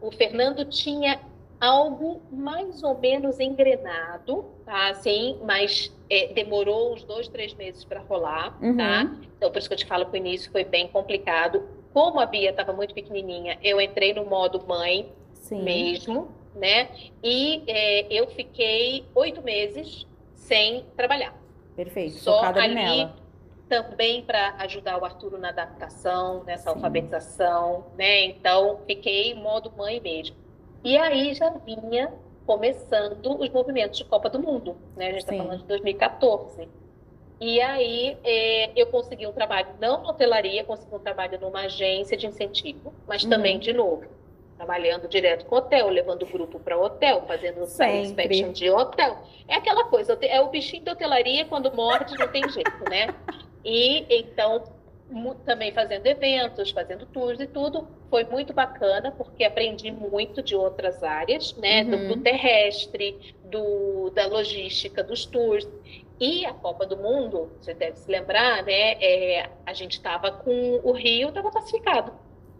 O Fernando tinha algo mais ou menos engrenado, tá? Assim, mas é, demorou uns dois, três meses para rolar, tá? uhum. tá? Então, por isso que eu te falo que o início foi bem complicado. Como a Bia estava muito pequenininha, eu entrei no modo mãe Sim. mesmo, né? E é, eu fiquei oito meses sem trabalhar.
Perfeito, Só focada ali nela.
Também para ajudar o Arturo na adaptação, nessa Sim. alfabetização, né? Então, fiquei modo mãe mesmo. E aí já vinha começando os movimentos de Copa do Mundo, né? A gente está falando de 2014. E aí é, eu consegui um trabalho, não na hotelaria, consegui um trabalho numa agência de incentivo, mas uhum. também, de novo, trabalhando direto com hotel, levando o grupo para hotel, fazendo inspection de hotel. É aquela coisa, é o bichinho da hotelaria, quando morde, não tem jeito, né? E então também fazendo eventos, fazendo tours e tudo. Foi muito bacana, porque aprendi muito de outras áreas, né? Uhum. Do, do, terrestre, do, da logística, dos tours. E a Copa do Mundo, você deve se lembrar, né? É, a gente estava com o Rio, estava classificado.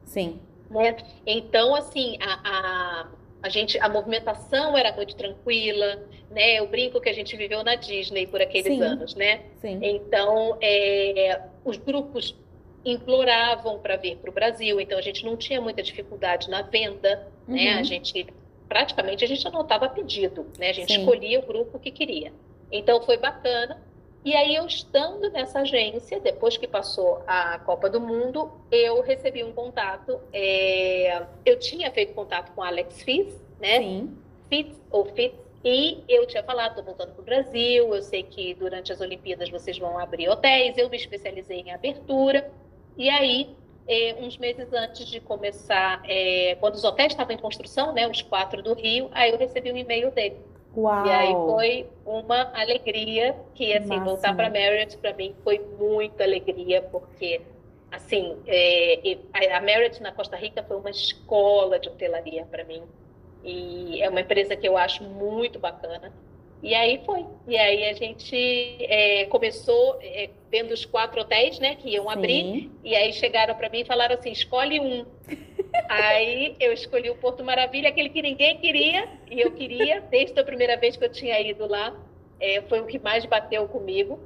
Sim.
Né? Então, assim, a, a, a, gente, a movimentação era muito tranquila, né? Eu brinco que a gente viveu na Disney por aqueles Sim. anos, né? Sim. Então, é, os grupos imploravam para vir para o Brasil, então a gente não tinha muita dificuldade na venda, uhum. né? A gente praticamente a gente anotava pedido, né? A gente Sim. escolhia o grupo que queria. Então foi bacana. E aí eu estando nessa agência, depois que passou a Copa do Mundo, eu recebi um contato. É... Eu tinha feito contato com Alex Fitz, né? Sim. Fitz ou Fitz e eu tinha falado, estou voltando para o Brasil, eu sei que durante as Olimpíadas vocês vão abrir hotéis, eu me especializei em abertura. E aí, é, uns meses antes de começar, é, quando os hotéis estavam em construção, né, os quatro do Rio, aí eu recebi um e-mail dele. Uau. E aí foi uma alegria que, assim, voltar para Marriott para mim foi muita alegria, porque, assim, é, a Marriott na Costa Rica foi uma escola de hotelaria para mim. E é uma empresa que eu acho muito bacana. E aí foi. E aí a gente é, começou é, vendo os quatro hotéis, né, que iam Sim. abrir. E aí chegaram para mim e falaram assim: escolhe um. Aí eu escolhi o Porto Maravilha, aquele que ninguém queria, e eu queria, desde a primeira vez que eu tinha ido lá, é, foi o que mais bateu comigo.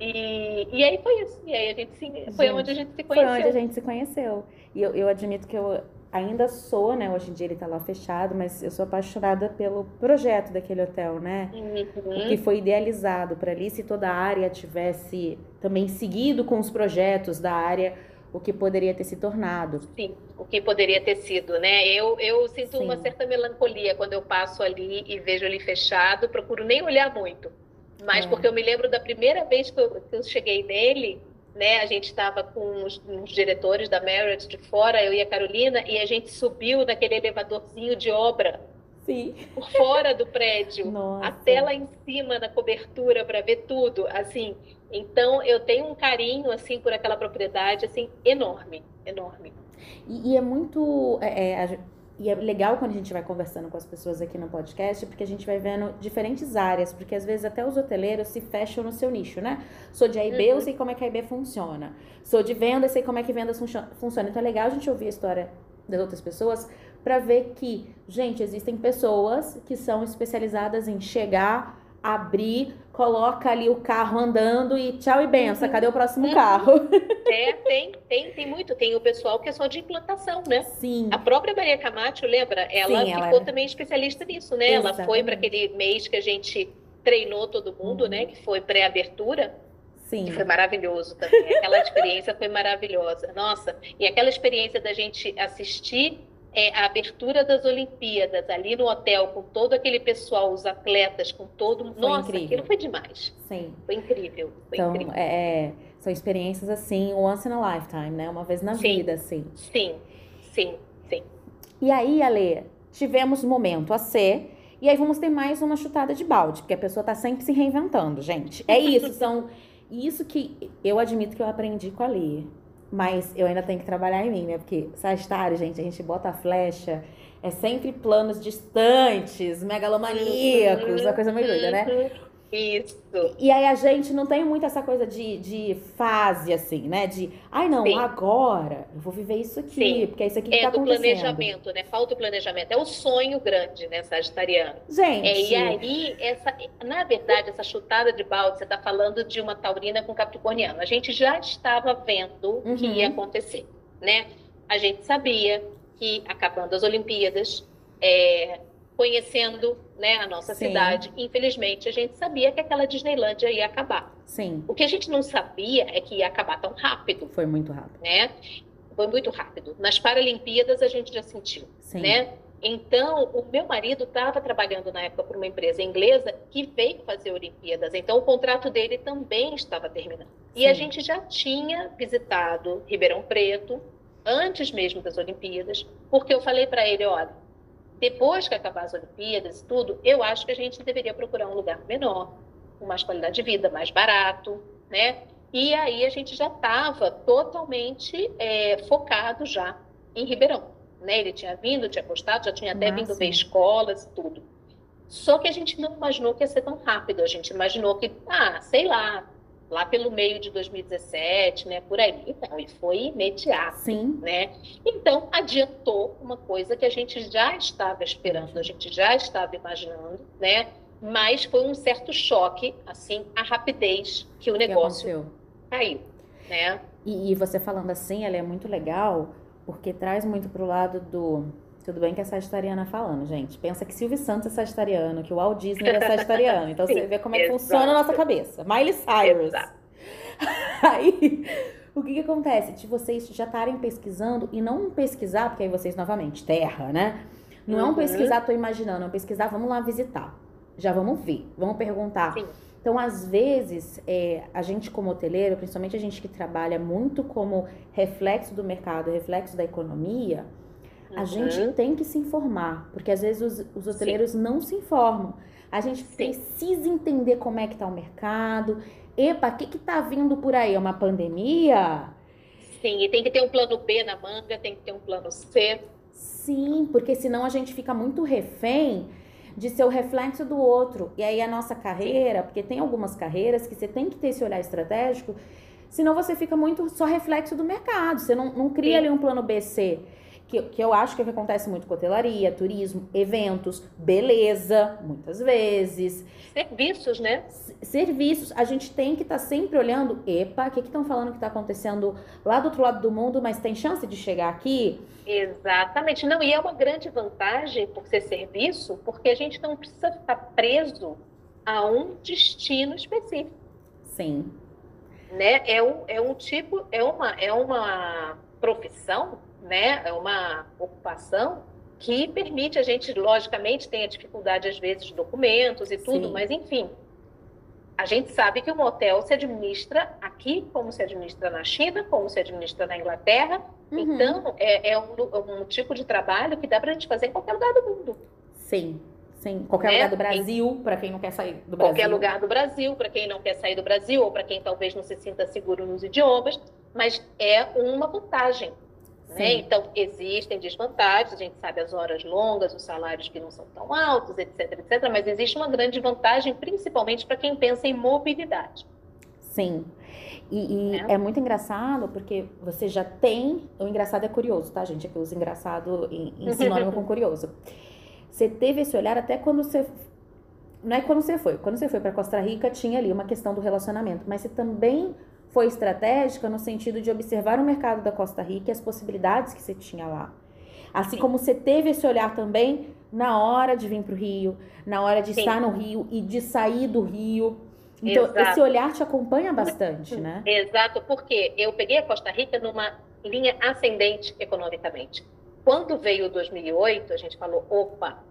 E, e aí foi isso. E aí a gente se, foi onde a gente se conheceu.
Foi onde a gente se conheceu. E eu, eu admito que eu ainda sou, né? Hoje em dia ele tá lá fechado, mas eu sou apaixonada pelo projeto daquele hotel, né?
Uhum.
Que foi idealizado para ali, se toda a área tivesse também seguido com os projetos da área, o que poderia ter se tornado.
Sim, o que poderia ter sido, né? Eu, eu sinto
Sim.
uma certa melancolia quando eu passo ali e vejo ali fechado, procuro nem olhar muito. Mas
É.
porque eu me lembro da primeira vez que eu, que eu cheguei nele, né? A gente estava com os, os diretores da Marriott de fora, eu e a Carolina, e a gente subiu naquele elevadorzinho de obra
Sim.
por fora do prédio,
Nossa.
até lá em cima na cobertura para ver tudo, assim. Então eu tenho um carinho assim por aquela propriedade assim enorme, enorme.
E, e é muito. é, é, a- e é legal quando a gente vai conversando com as pessoas aqui no podcast, porque a gente vai vendo diferentes áreas, porque às vezes até os hoteleiros se fecham no seu nicho, né? Sou de A e B, eu
Uhum.
sei como é que a IB funciona. Sou de venda, eu sei como é que vendas funcio- funciona. Então é legal a gente ouvir a história das outras pessoas para ver que, gente, existem pessoas que são especializadas em chegar, abrir, coloca ali o carro andando e tchau e benção,
Uhum.
cadê o próximo
Uhum.
carro? (laughs)
É, tem, tem, tem muito. Tem o pessoal que é só de implantação, né?
Sim.
A própria Maria Camacho, lembra? Ela
Sim, ela
ficou
era.
também especialista nisso, né? Ela foi para
Exatamente.
aquele mês que a gente treinou todo mundo,
Uhum.
né? Que foi pré-abertura.
Sim.
que foi maravilhoso também. Aquela (laughs) experiência foi maravilhosa. Nossa, e aquela experiência da gente assistir é, a abertura das Olimpíadas ali no hotel, com todo aquele pessoal, os atletas, com todo.
Foi
Nossa,
incrível.
aquilo foi demais.
Sim.
Foi incrível. Foi
Então,
incrível.
é, é, são experiências assim, once in a lifetime, né? Uma vez na
Sim.
vida, assim.
Sim, sim, sim.
E aí, Ale, tivemos momento a ser, e aí vamos ter mais uma chutada de balde, porque a pessoa tá sempre se reinventando, gente. É isso, (laughs) são isso que eu admito que eu aprendi com a Lia. Mas eu ainda tenho que trabalhar em mim, né? Porque Sagitário, gente, a gente bota a flecha, é sempre planos distantes, megalomaníacos, uma coisa meio doida, né?
Uhum. Isso.
E aí a gente não tem muito essa coisa de, de fase, assim, né? De, ai não,
Sim.
agora eu vou viver isso aqui,
Sim.
porque é isso aqui que
É
tá
do
acontecendo.
planejamento, né? Falta o planejamento. É o sonho grande, né, Sagitariano?
Gente,
É, e aí, essa, na verdade, essa chutada de balde, você está falando de uma taurina com capricorniano. A gente já estava vendo o que
Uhum.
ia acontecer, né? A gente sabia que, acabando as Olimpíadas, é, conhecendo né, a nossa
Sim.
cidade, infelizmente, a gente sabia que aquela Disneylândia ia acabar.
sim,
O que a gente não sabia é que ia acabar tão rápido,
foi muito rápido.
né? Foi muito rápido. Nas Paralimpíadas, a gente já sentiu
Sim.
né? Então, o meu marido estava trabalhando na época para uma empresa inglesa que veio fazer Olimpíadas. Então, o contrato dele também estava terminando. E a
Sim.
gente já tinha visitado Ribeirão Preto antes mesmo das Olimpíadas, porque eu falei para ele, olha, depois que acabar as Olimpíadas e tudo, eu acho que a gente deveria procurar um lugar menor, com mais qualidade de vida, mais barato, né? E aí a gente já estava totalmente é, focado já em Ribeirão né? Ele tinha vindo, tinha gostado, já tinha até vindo
Máximo.
ver escolas e tudo. Só que a gente não imaginou que ia ser tão rápido. A gente imaginou que, ah, sei lá, lá pelo meio de 2017, né? Por aí. Então, e foi imediato,
Sim,
né? Então, adiantou uma coisa que a gente já estava esperando, a gente já estava imaginando, né? Mas foi um certo choque, assim, a rapidez que o
o que
negócio
aconteceu?
caiu, né?
E, e você falando assim, ela é muito legal, porque traz muito pro lado do. Tudo bem que é sagitariana falando, gente. Pensa que Silvio Santos é sagitariano, que o Walt Disney é sagitariano. Então você (laughs)
Sim,
vê como é que
exato.
funciona a nossa cabeça. Miley Cyrus.
Exato. (laughs)
Aí, o que que acontece? De vocês já estarem pesquisando e não pesquisar, porque aí vocês novamente, terra, né? Não é um
Uhum.
pesquisar, tô imaginando, é um pesquisar, vamos lá visitar. Já vamos ver, vamos perguntar.
Sim.
Então, às vezes, é, a gente como hoteleiro, principalmente a gente que trabalha muito como reflexo do mercado, reflexo da economia, a
Uhum.
gente tem que se informar, porque às vezes os, os hoteleiros não se informam. A gente
Sim.
precisa entender como é que tá o mercado. Epa, o que que tá vindo por aí? É uma pandemia?
Sim, e tem que ter um plano B na manga, tem que ter um plano C.
Sim, porque senão a gente fica muito refém de ser o reflexo do outro. E aí a nossa carreira, porque tem algumas carreiras que você tem que ter esse olhar estratégico, senão você fica muito só reflexo do mercado. Você não, não cria
Sim.
ali um plano BC. Que, que eu acho que, é que acontece muito com hotelaria, turismo, eventos, beleza, muitas vezes.
Serviços, né?
Serviços. A gente tem que estar tá sempre olhando, epa, o que estão falando que está acontecendo lá do outro lado do mundo, mas tem chance de chegar aqui?
Exatamente. Não, e é uma grande vantagem por ser serviço, porque a gente não precisa ficar preso a um destino específico.
Sim.
Né? É, um, é um tipo, é uma, é uma profissão né? É uma ocupação que permite a gente, logicamente, tem a dificuldade às vezes de documentos e tudo, Sim. mas enfim, a gente sabe que um hotel se administra aqui, como se administra na China, como se administra na Inglaterra. Uhum. Então, é, é um, um, tipo de trabalho que dá para a gente fazer em qualquer lugar do mundo.
Sim, sim. Qualquer né? lugar do Brasil, para quem não quer sair do Brasil.
Qualquer lugar do Brasil, para quem não quer sair do Brasil, ou para quem talvez não se sinta seguro nos idiomas. Mas é uma vantagem né? Então, existem desvantagens, a gente sabe as horas longas, os salários que não são tão altos, etc, etc, mas existe uma grande vantagem, principalmente para quem pensa em mobilidade.
Sim. E, e é. é. muito engraçado porque você já tem. O engraçado é curioso, tá, gente? É que eu uso engraçado em, em (laughs) sinônimo com curioso. Você teve esse olhar até quando você. Não é quando você foi. Quando você foi para Costa Rica, tinha ali uma questão do relacionamento, mas você também foi estratégica no sentido de observar o mercado da Costa Rica e as possibilidades que você tinha lá. Assim Sim. como você teve esse olhar também na hora de vir para o Rio, na hora de Sim. estar no Rio e de sair do Rio. Então, Exato. esse olhar te acompanha bastante, né?
Exato, porque eu peguei a Costa Rica numa linha ascendente economicamente. Quando veio 2008, a gente falou, opa,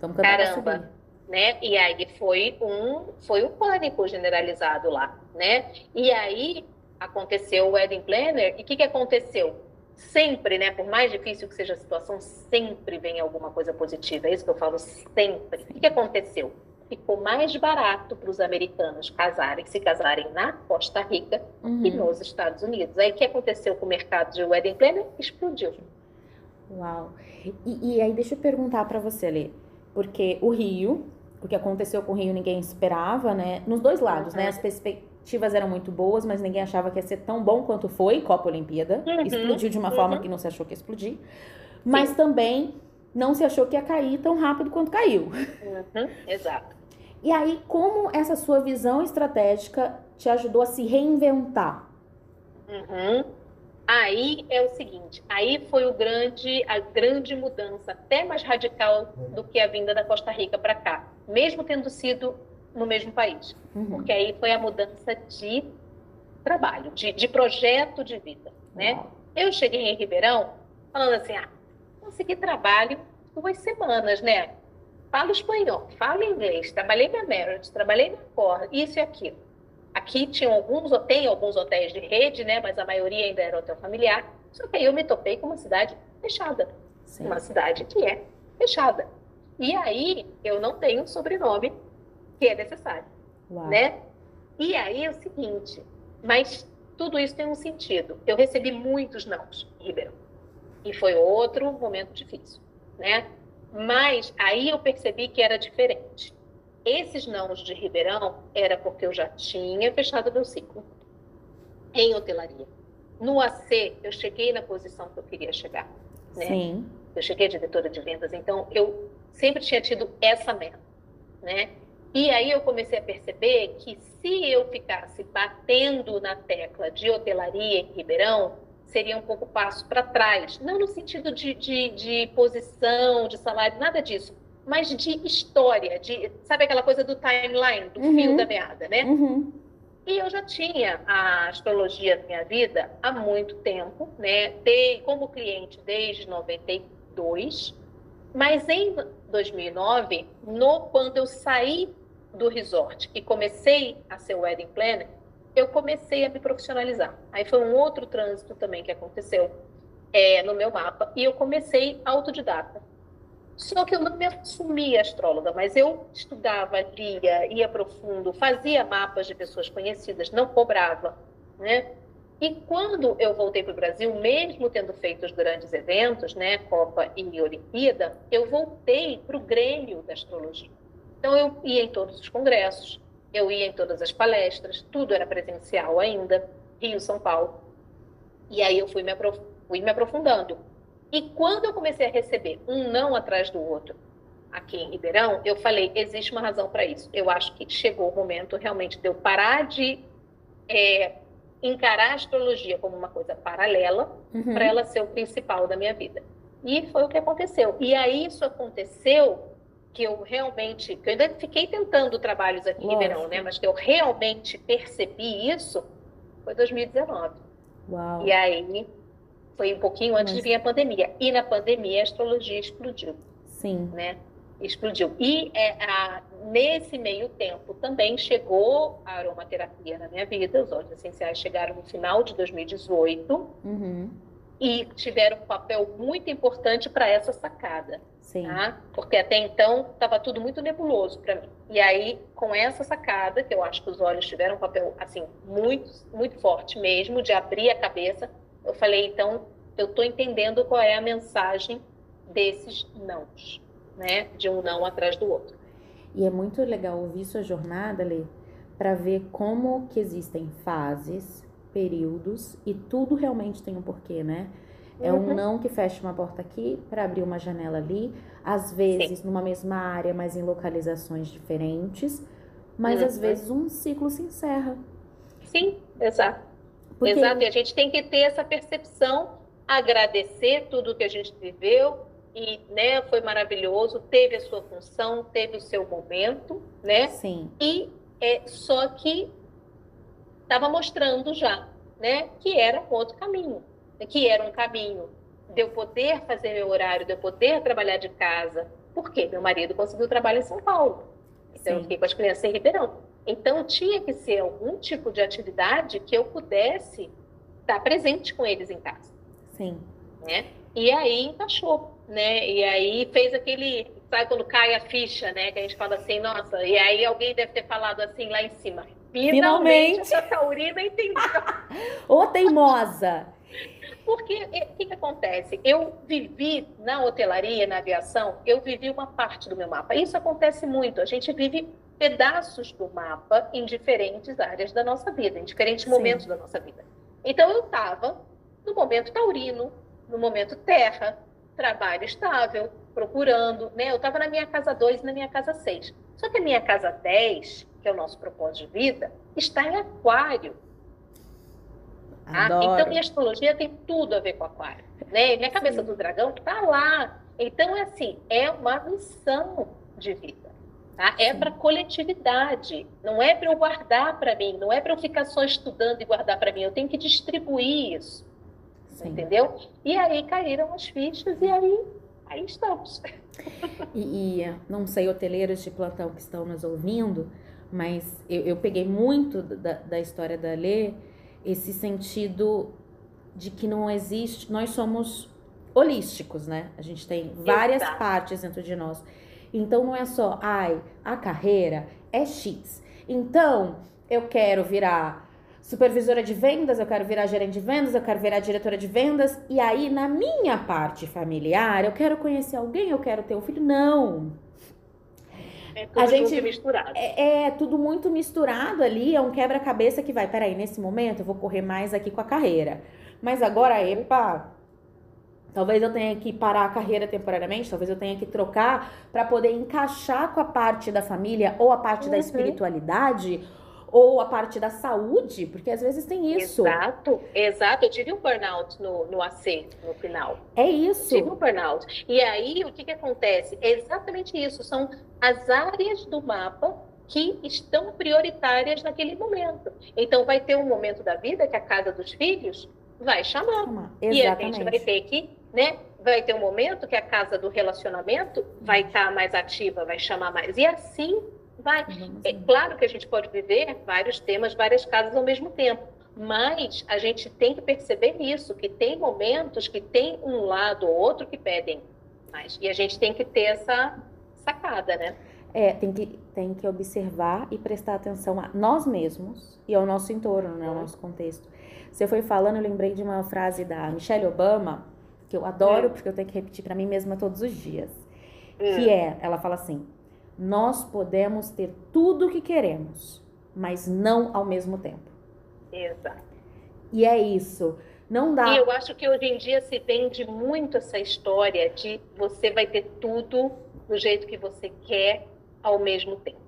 Vamos caramba, né? E aí foi um, foi um pânico generalizado lá né? E aí aconteceu o wedding planner e o que, que aconteceu? Sempre, né? Por mais difícil que seja a situação, sempre vem alguma coisa positiva. É isso que eu falo sempre. O que, que aconteceu? Ficou mais barato para os americanos casarem, se casarem na Costa Rica uhum. que nos Estados Unidos. Aí o que aconteceu com o mercado de wedding planner? Explodiu.
Uau! E, e aí deixa eu perguntar para você, Lê, porque o Rio, o que aconteceu com o Rio ninguém esperava, né? Nos dois lados, né? uhum. né? As perspectivas expectativas eram muito boas, mas ninguém achava que ia ser tão bom quanto foi Copa Olimpíada. Uhum, Explodiu de uma uhum. forma que não se achou que ia explodir. Mas Sim. também não se achou que ia cair tão rápido quanto caiu.
Uhum, exato.
E aí, como essa sua visão estratégica te ajudou a se reinventar?
Uhum. Aí é o seguinte, aí foi o grande, a grande mudança, até mais radical do que a vinda da Costa Rica para cá, mesmo tendo sido no mesmo país. Uhum. Porque aí foi a mudança de trabalho, de, de projeto de vida, né? Uhum. Eu cheguei em Ribeirão falando assim, ah, consegui trabalho duas semanas, né? Falo espanhol, falo inglês, trabalhei na Merit, trabalhei na Cor, isso e aquilo. Aqui tinha alguns, tem alguns hotéis de rede, né? Mas a maioria ainda era hotel familiar. Só que aí eu me topei com uma cidade fechada. Sim. Uma cidade que é fechada. E aí eu não tenho sobrenome que é necessário, Uau. né? E aí é o seguinte, mas tudo isso tem um sentido. Eu recebi muitos nãos em Ribeirão. E foi outro momento difícil, né? Mas aí eu percebi que era diferente. Esses nãos de Ribeirão era porque eu já tinha fechado meu ciclo em hotelaria. No AC, eu cheguei na posição que eu queria chegar. Né? Sim. Eu cheguei diretora de vendas, então eu sempre tinha tido essa meta, né? E aí eu comecei a perceber que se eu ficasse batendo na tecla de hotelaria em Ribeirão, seria um pouco passo para trás. Não no sentido de, de, de, posição, de salário, nada disso. Mas de história, de sabe aquela coisa do timeline, do uhum. fio da meada, né? Uhum. E eu já tinha a astrologia na minha vida há muito tempo, né? De, como cliente desde 92. Mas em 2009, no, quando eu saí do resort e comecei a ser wedding planner, eu comecei a me profissionalizar. Aí foi um outro trânsito também que aconteceu é, no meu mapa e eu comecei autodidata. Só que eu não me assumia astróloga, mas eu estudava, lia, ia profundo, fazia mapas de pessoas conhecidas, não cobrava, né? E quando eu voltei para o Brasil, mesmo tendo feito os grandes eventos, né, Copa e Olimpíada, eu voltei para o grêmio da astrologia. Então, eu ia em todos os congressos, eu ia em todas as palestras, tudo era presencial ainda, Rio, São Paulo. E aí eu fui me, aprof... fui me aprofundando. E quando eu comecei a receber um não atrás do outro aqui em Ribeirão, eu falei, existe uma razão para isso. Eu acho que chegou o momento realmente de eu parar de é, encarar a astrologia como uma coisa paralela uhum. para ela ser o principal da minha vida. E foi o que aconteceu. E aí isso aconteceu que eu realmente, que eu ainda fiquei tentando trabalhos aqui em Ribeirão, né? Mas que eu realmente percebi isso foi 2019. Uau. E aí foi um pouquinho antes Mas... de vir a pandemia. E na pandemia a astrologia explodiu.
Sim.
Né? Explodiu. E é, a, nesse meio tempo também chegou a aromaterapia na minha vida. Os óleos essenciais chegaram no final de 2018. Uhum. E tiveram um papel muito importante para essa sacada. Sim. Tá? Porque até então estava tudo muito nebuloso para mim. E aí, com essa sacada, que eu acho que os olhos tiveram um papel assim muito, muito forte mesmo, de abrir a cabeça, eu falei, então, eu estou entendendo qual é a mensagem desses nãos, né? De um não atrás do outro.
E é muito legal ouvir sua jornada, Lê, para ver como que existem fases, períodos e tudo realmente tem um porquê, né? É um uhum. não que fecha uma porta aqui para abrir uma janela ali, às vezes Sim. numa mesma área, mas em localizações diferentes, mas uhum. às vezes um ciclo se encerra.
Sim, exato. Porque... Exato, e a gente tem que ter essa percepção, agradecer tudo que a gente viveu e, né, foi maravilhoso, teve a sua função, teve o seu momento, né?
Sim.
E é só que estava mostrando já, né, que era um outro caminho que era um caminho de eu poder fazer meu horário, de eu poder trabalhar de casa. Por quê? Meu marido conseguiu trabalho em São Paulo. Então, Sim. eu fiquei com as crianças em Ribeirão. Então, tinha que ser algum tipo de atividade que eu pudesse estar presente com eles em casa.
Sim.
Né? E aí encaixou, né? E aí fez aquele, sabe quando cai a ficha, né? Que a gente fala assim, nossa, e aí alguém deve ter falado assim lá em cima. Finalmente, Finalmente. a Taurina entendeu. (laughs)
Ô teimosa!
Porque o que, que, acontece? Eu vivi na hotelaria, na aviação, eu vivi uma parte do meu mapa. Isso acontece muito. A gente vive pedaços do mapa em diferentes áreas da nossa vida, em diferentes Sim. momentos da nossa vida. Então eu estava no momento taurino, no momento terra, trabalho estável, procurando, né? Eu estava na minha casa 2 e na minha casa 6. Só que a minha casa 10, que é o nosso propósito de vida, está em aquário. Ah, então, minha astrologia tem tudo a ver com aquário. Né? Minha cabeça Sim. do dragão está lá. Então, é assim, é uma missão de vida. Tá? É para coletividade. Não é para eu guardar para mim. Não é para eu ficar só estudando e guardar para mim. Eu tenho que distribuir isso. Sim. Entendeu? E aí caíram as fichas e aí, aí estamos.
E, e não sei, hoteleiros de plantão que estão nos ouvindo, mas eu, eu peguei muito da, da história da Lê esse sentido de que não existe, nós somos holísticos, né? A gente tem várias Exato. partes dentro de nós. Então não é só, ai, a carreira é X. Então, eu quero virar supervisora de vendas, eu quero virar gerente de vendas, eu quero virar diretora de vendas, e aí na minha parte familiar, eu quero conhecer alguém, eu quero ter um filho. Não.
É tudo a gente, misturado.
É, é, tudo muito misturado ali, é um quebra-cabeça que vai, peraí, nesse momento eu vou correr mais aqui com a carreira. Mas agora, epa, talvez eu tenha que parar a carreira temporariamente, talvez eu tenha que trocar para poder encaixar com a parte da família ou a parte uhum. da espiritualidade ou a parte da saúde, porque às vezes tem isso.
Exato, exato. Eu tive um burnout no, no AC no final.
É isso.
Eu tive um burnout. E aí, o que, que acontece? É exatamente isso. São as áreas do mapa que estão prioritárias naquele momento. Então, vai ter um momento da vida que a casa dos filhos vai chamar. E a gente vai ter que, né? Vai ter um momento que a casa do relacionamento vai estar tá mais ativa, vai chamar mais. E assim vai. É claro que a gente pode viver vários temas, várias casas ao mesmo tempo. Mas a gente tem que perceber isso, que tem momentos que tem um lado ou outro que pedem mais. E a gente tem que ter essa sacada, né?
É, tem que, tem que observar e prestar atenção a nós mesmos e ao nosso entorno, né, ao nosso contexto. Você foi falando, eu lembrei de uma frase da Michelle Obama, que eu adoro, hum. porque eu tenho que repetir para mim mesma todos os dias. Hum. Que é, ela fala assim: nós podemos ter tudo o que queremos, mas não ao mesmo tempo.
Exato.
E é isso. Não dá.
E eu acho que hoje em dia se vende muito essa história de você vai ter tudo do jeito que você quer ao mesmo tempo.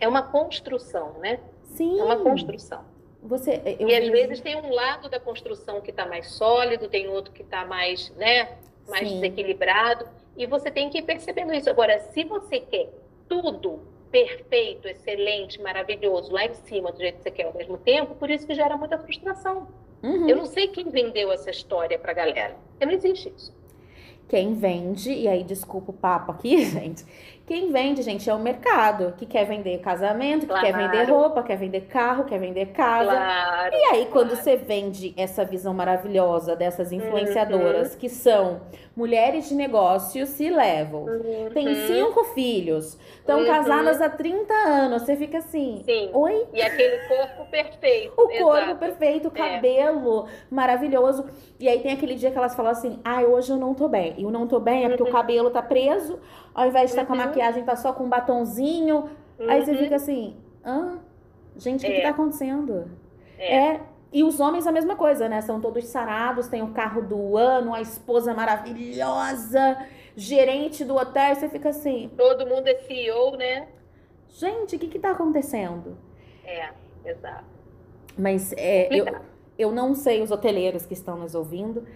É uma construção, né?
Sim.
É uma construção.
Você, eu
e às vezes tem um lado da construção que está mais sólido, tem outro que está mais, né, mais
Sim.
desequilibrado, e você tem que ir percebendo isso. Agora, se você quer tudo perfeito, excelente, maravilhoso, lá em cima, do jeito que você quer ao mesmo tempo, por isso que gera muita frustração.
Uhum.
Eu não sei quem vendeu essa história pra galera. Porque não existe isso.
Quem vende, e aí desculpa o papo aqui, (laughs) gente. Quem vende, gente, é o mercado, que quer vender casamento, que quer
Claro.
vender roupa, quer vender carro, quer vender casa.
Claro.
E aí, quando
claro.
você vende essa visão maravilhosa dessas
Uhum.
influenciadoras, que são mulheres de negócios se levam, tem
Uhum.
cinco filhos, estão
Uhum.
casadas há 30 anos, você fica assim,
Sim.
oi?
E aquele corpo perfeito.
O corpo
Exato.
perfeito, o
É.
cabelo maravilhoso. E aí tem aquele dia que elas falam assim: ai, hoje eu não tô bem. E o não tô bem é porque o cabelo tá preso, ao invés de estar com a
Uhum.
maquiagem, tá só com um batonzinho. Aí você
Uhum.
fica assim: hã? Gente, o que,
É.
que tá acontecendo?
É.
É. E os homens a mesma coisa, né? São todos sarados, tem o carro do ano, a esposa maravilhosa, gerente do hotel. Você fica assim:
Todo mundo é CEO, né?
gente, o que que tá acontecendo?
É, exato.
Mas é, eu, eu não sei os hoteleiros que estão nos ouvindo,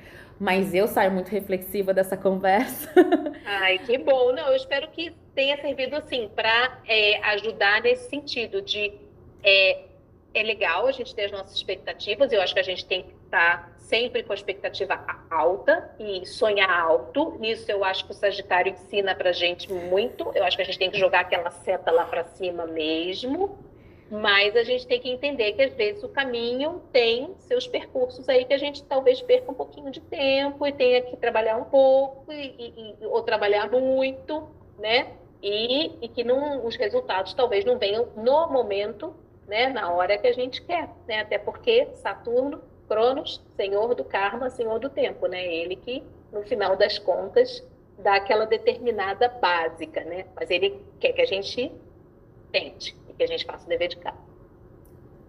mas eu saio muito reflexiva dessa conversa. (laughs)
Ai, que bom. Não, eu espero que tenha servido assim para ajudar nesse sentido de é, é legal a gente ter as nossas expectativas. Eu acho que a gente tem que estar sempre com a expectativa alta e sonhar alto. Nisso eu acho que o Sagitário ensina pra gente muito. Eu acho que a gente tem que jogar aquela seta lá para cima mesmo. Mas a gente tem que entender que às vezes o caminho tem seus percursos aí que a gente talvez perca um pouquinho de tempo e tenha que trabalhar um pouco e, e- ou trabalhar muito, né? E, e que não, os resultados talvez não venham no momento, né? Na hora que a gente quer, né? Até porque Saturno, Cronos, senhor do karma, senhor do tempo, né? Ele que no final das contas dá aquela determinada básica, né? Mas ele quer que a gente tente e que a gente faça o dever de casa.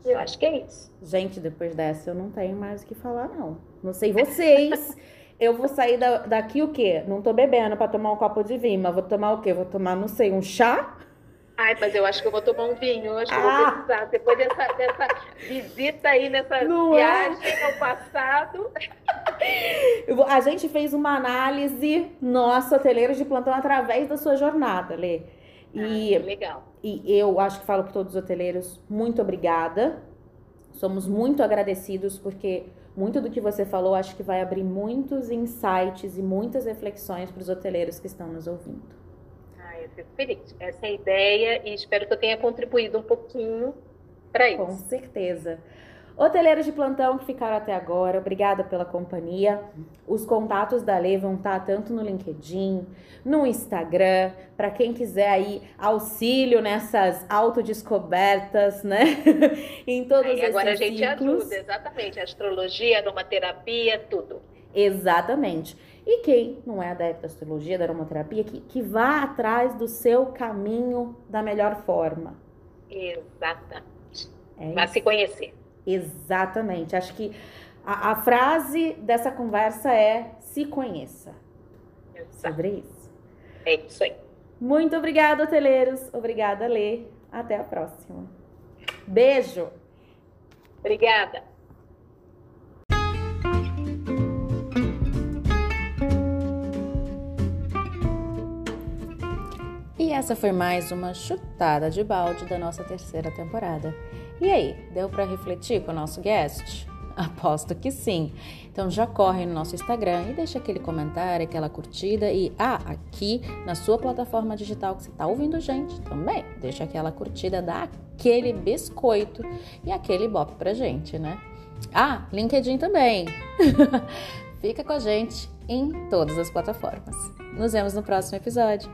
Eu acho que é isso.
Gente, depois dessa eu não tenho mais o que falar, não. Não sei vocês. Eu vou sair da- daqui o quê? Não tô bebendo pra tomar um copo de vinho, mas vou tomar o quê? Vou tomar, não sei, um chá?
Ai, mas eu acho que eu vou tomar um vinho. Eu acho que eu
Ah!
vou precisar. Depois dessa, dessa visita aí, nessa
Não é?
viagem ao passado.
Eu (laughs) A gente fez uma análise, nossa, hoteleiros de plantão, através da sua jornada, Lê. E
Ah, legal.
E eu acho que falo para todos os hoteleiros, muito obrigada. Somos muito agradecidos porque muito do que você falou acho que vai abrir muitos insights e muitas reflexões para os hoteleiros que estão nos ouvindo.
Ah, eu fico feliz. Essa é a ideia e espero que eu tenha contribuído um pouquinho para
Com
isso.
certeza. Hoteleiros de plantão que ficaram até agora, obrigada pela companhia. Os contatos da Lê vão estar tanto no LinkedIn, no Instagram, para quem quiser aí auxílio nessas autodescobertas, né? (laughs) em todos
Aí agora a
esses
gente
ciclos.
ajuda, exatamente. Astrologia, aromaterapia, tudo.
Exatamente. E quem não é adepto da astrologia, da aromaterapia, que, que vá atrás do seu caminho da melhor forma.
Exatamente.
É
Vai se conhecer.
Exatamente. Acho que a, a frase dessa conversa é se conheça.
Exato.
Sobre isso.
É isso aí.
Muito obrigada, hoteleiros. Obrigada, Lê. Até a próxima. Beijo.
Obrigada.
E essa foi mais uma chutada de balde da nossa terceira temporada. E aí, deu para refletir com o nosso guest? (laughs) Aposto que sim. Então já corre no nosso Instagram e deixa aquele comentário, aquela curtida e ah, aqui na sua plataforma digital que você está ouvindo gente também, deixa aquela curtida, dá aquele biscoito e aquele bop pra gente, né? Ah, LinkedIn também. (laughs) Fica com a gente em todas as plataformas. Nos vemos no próximo episódio.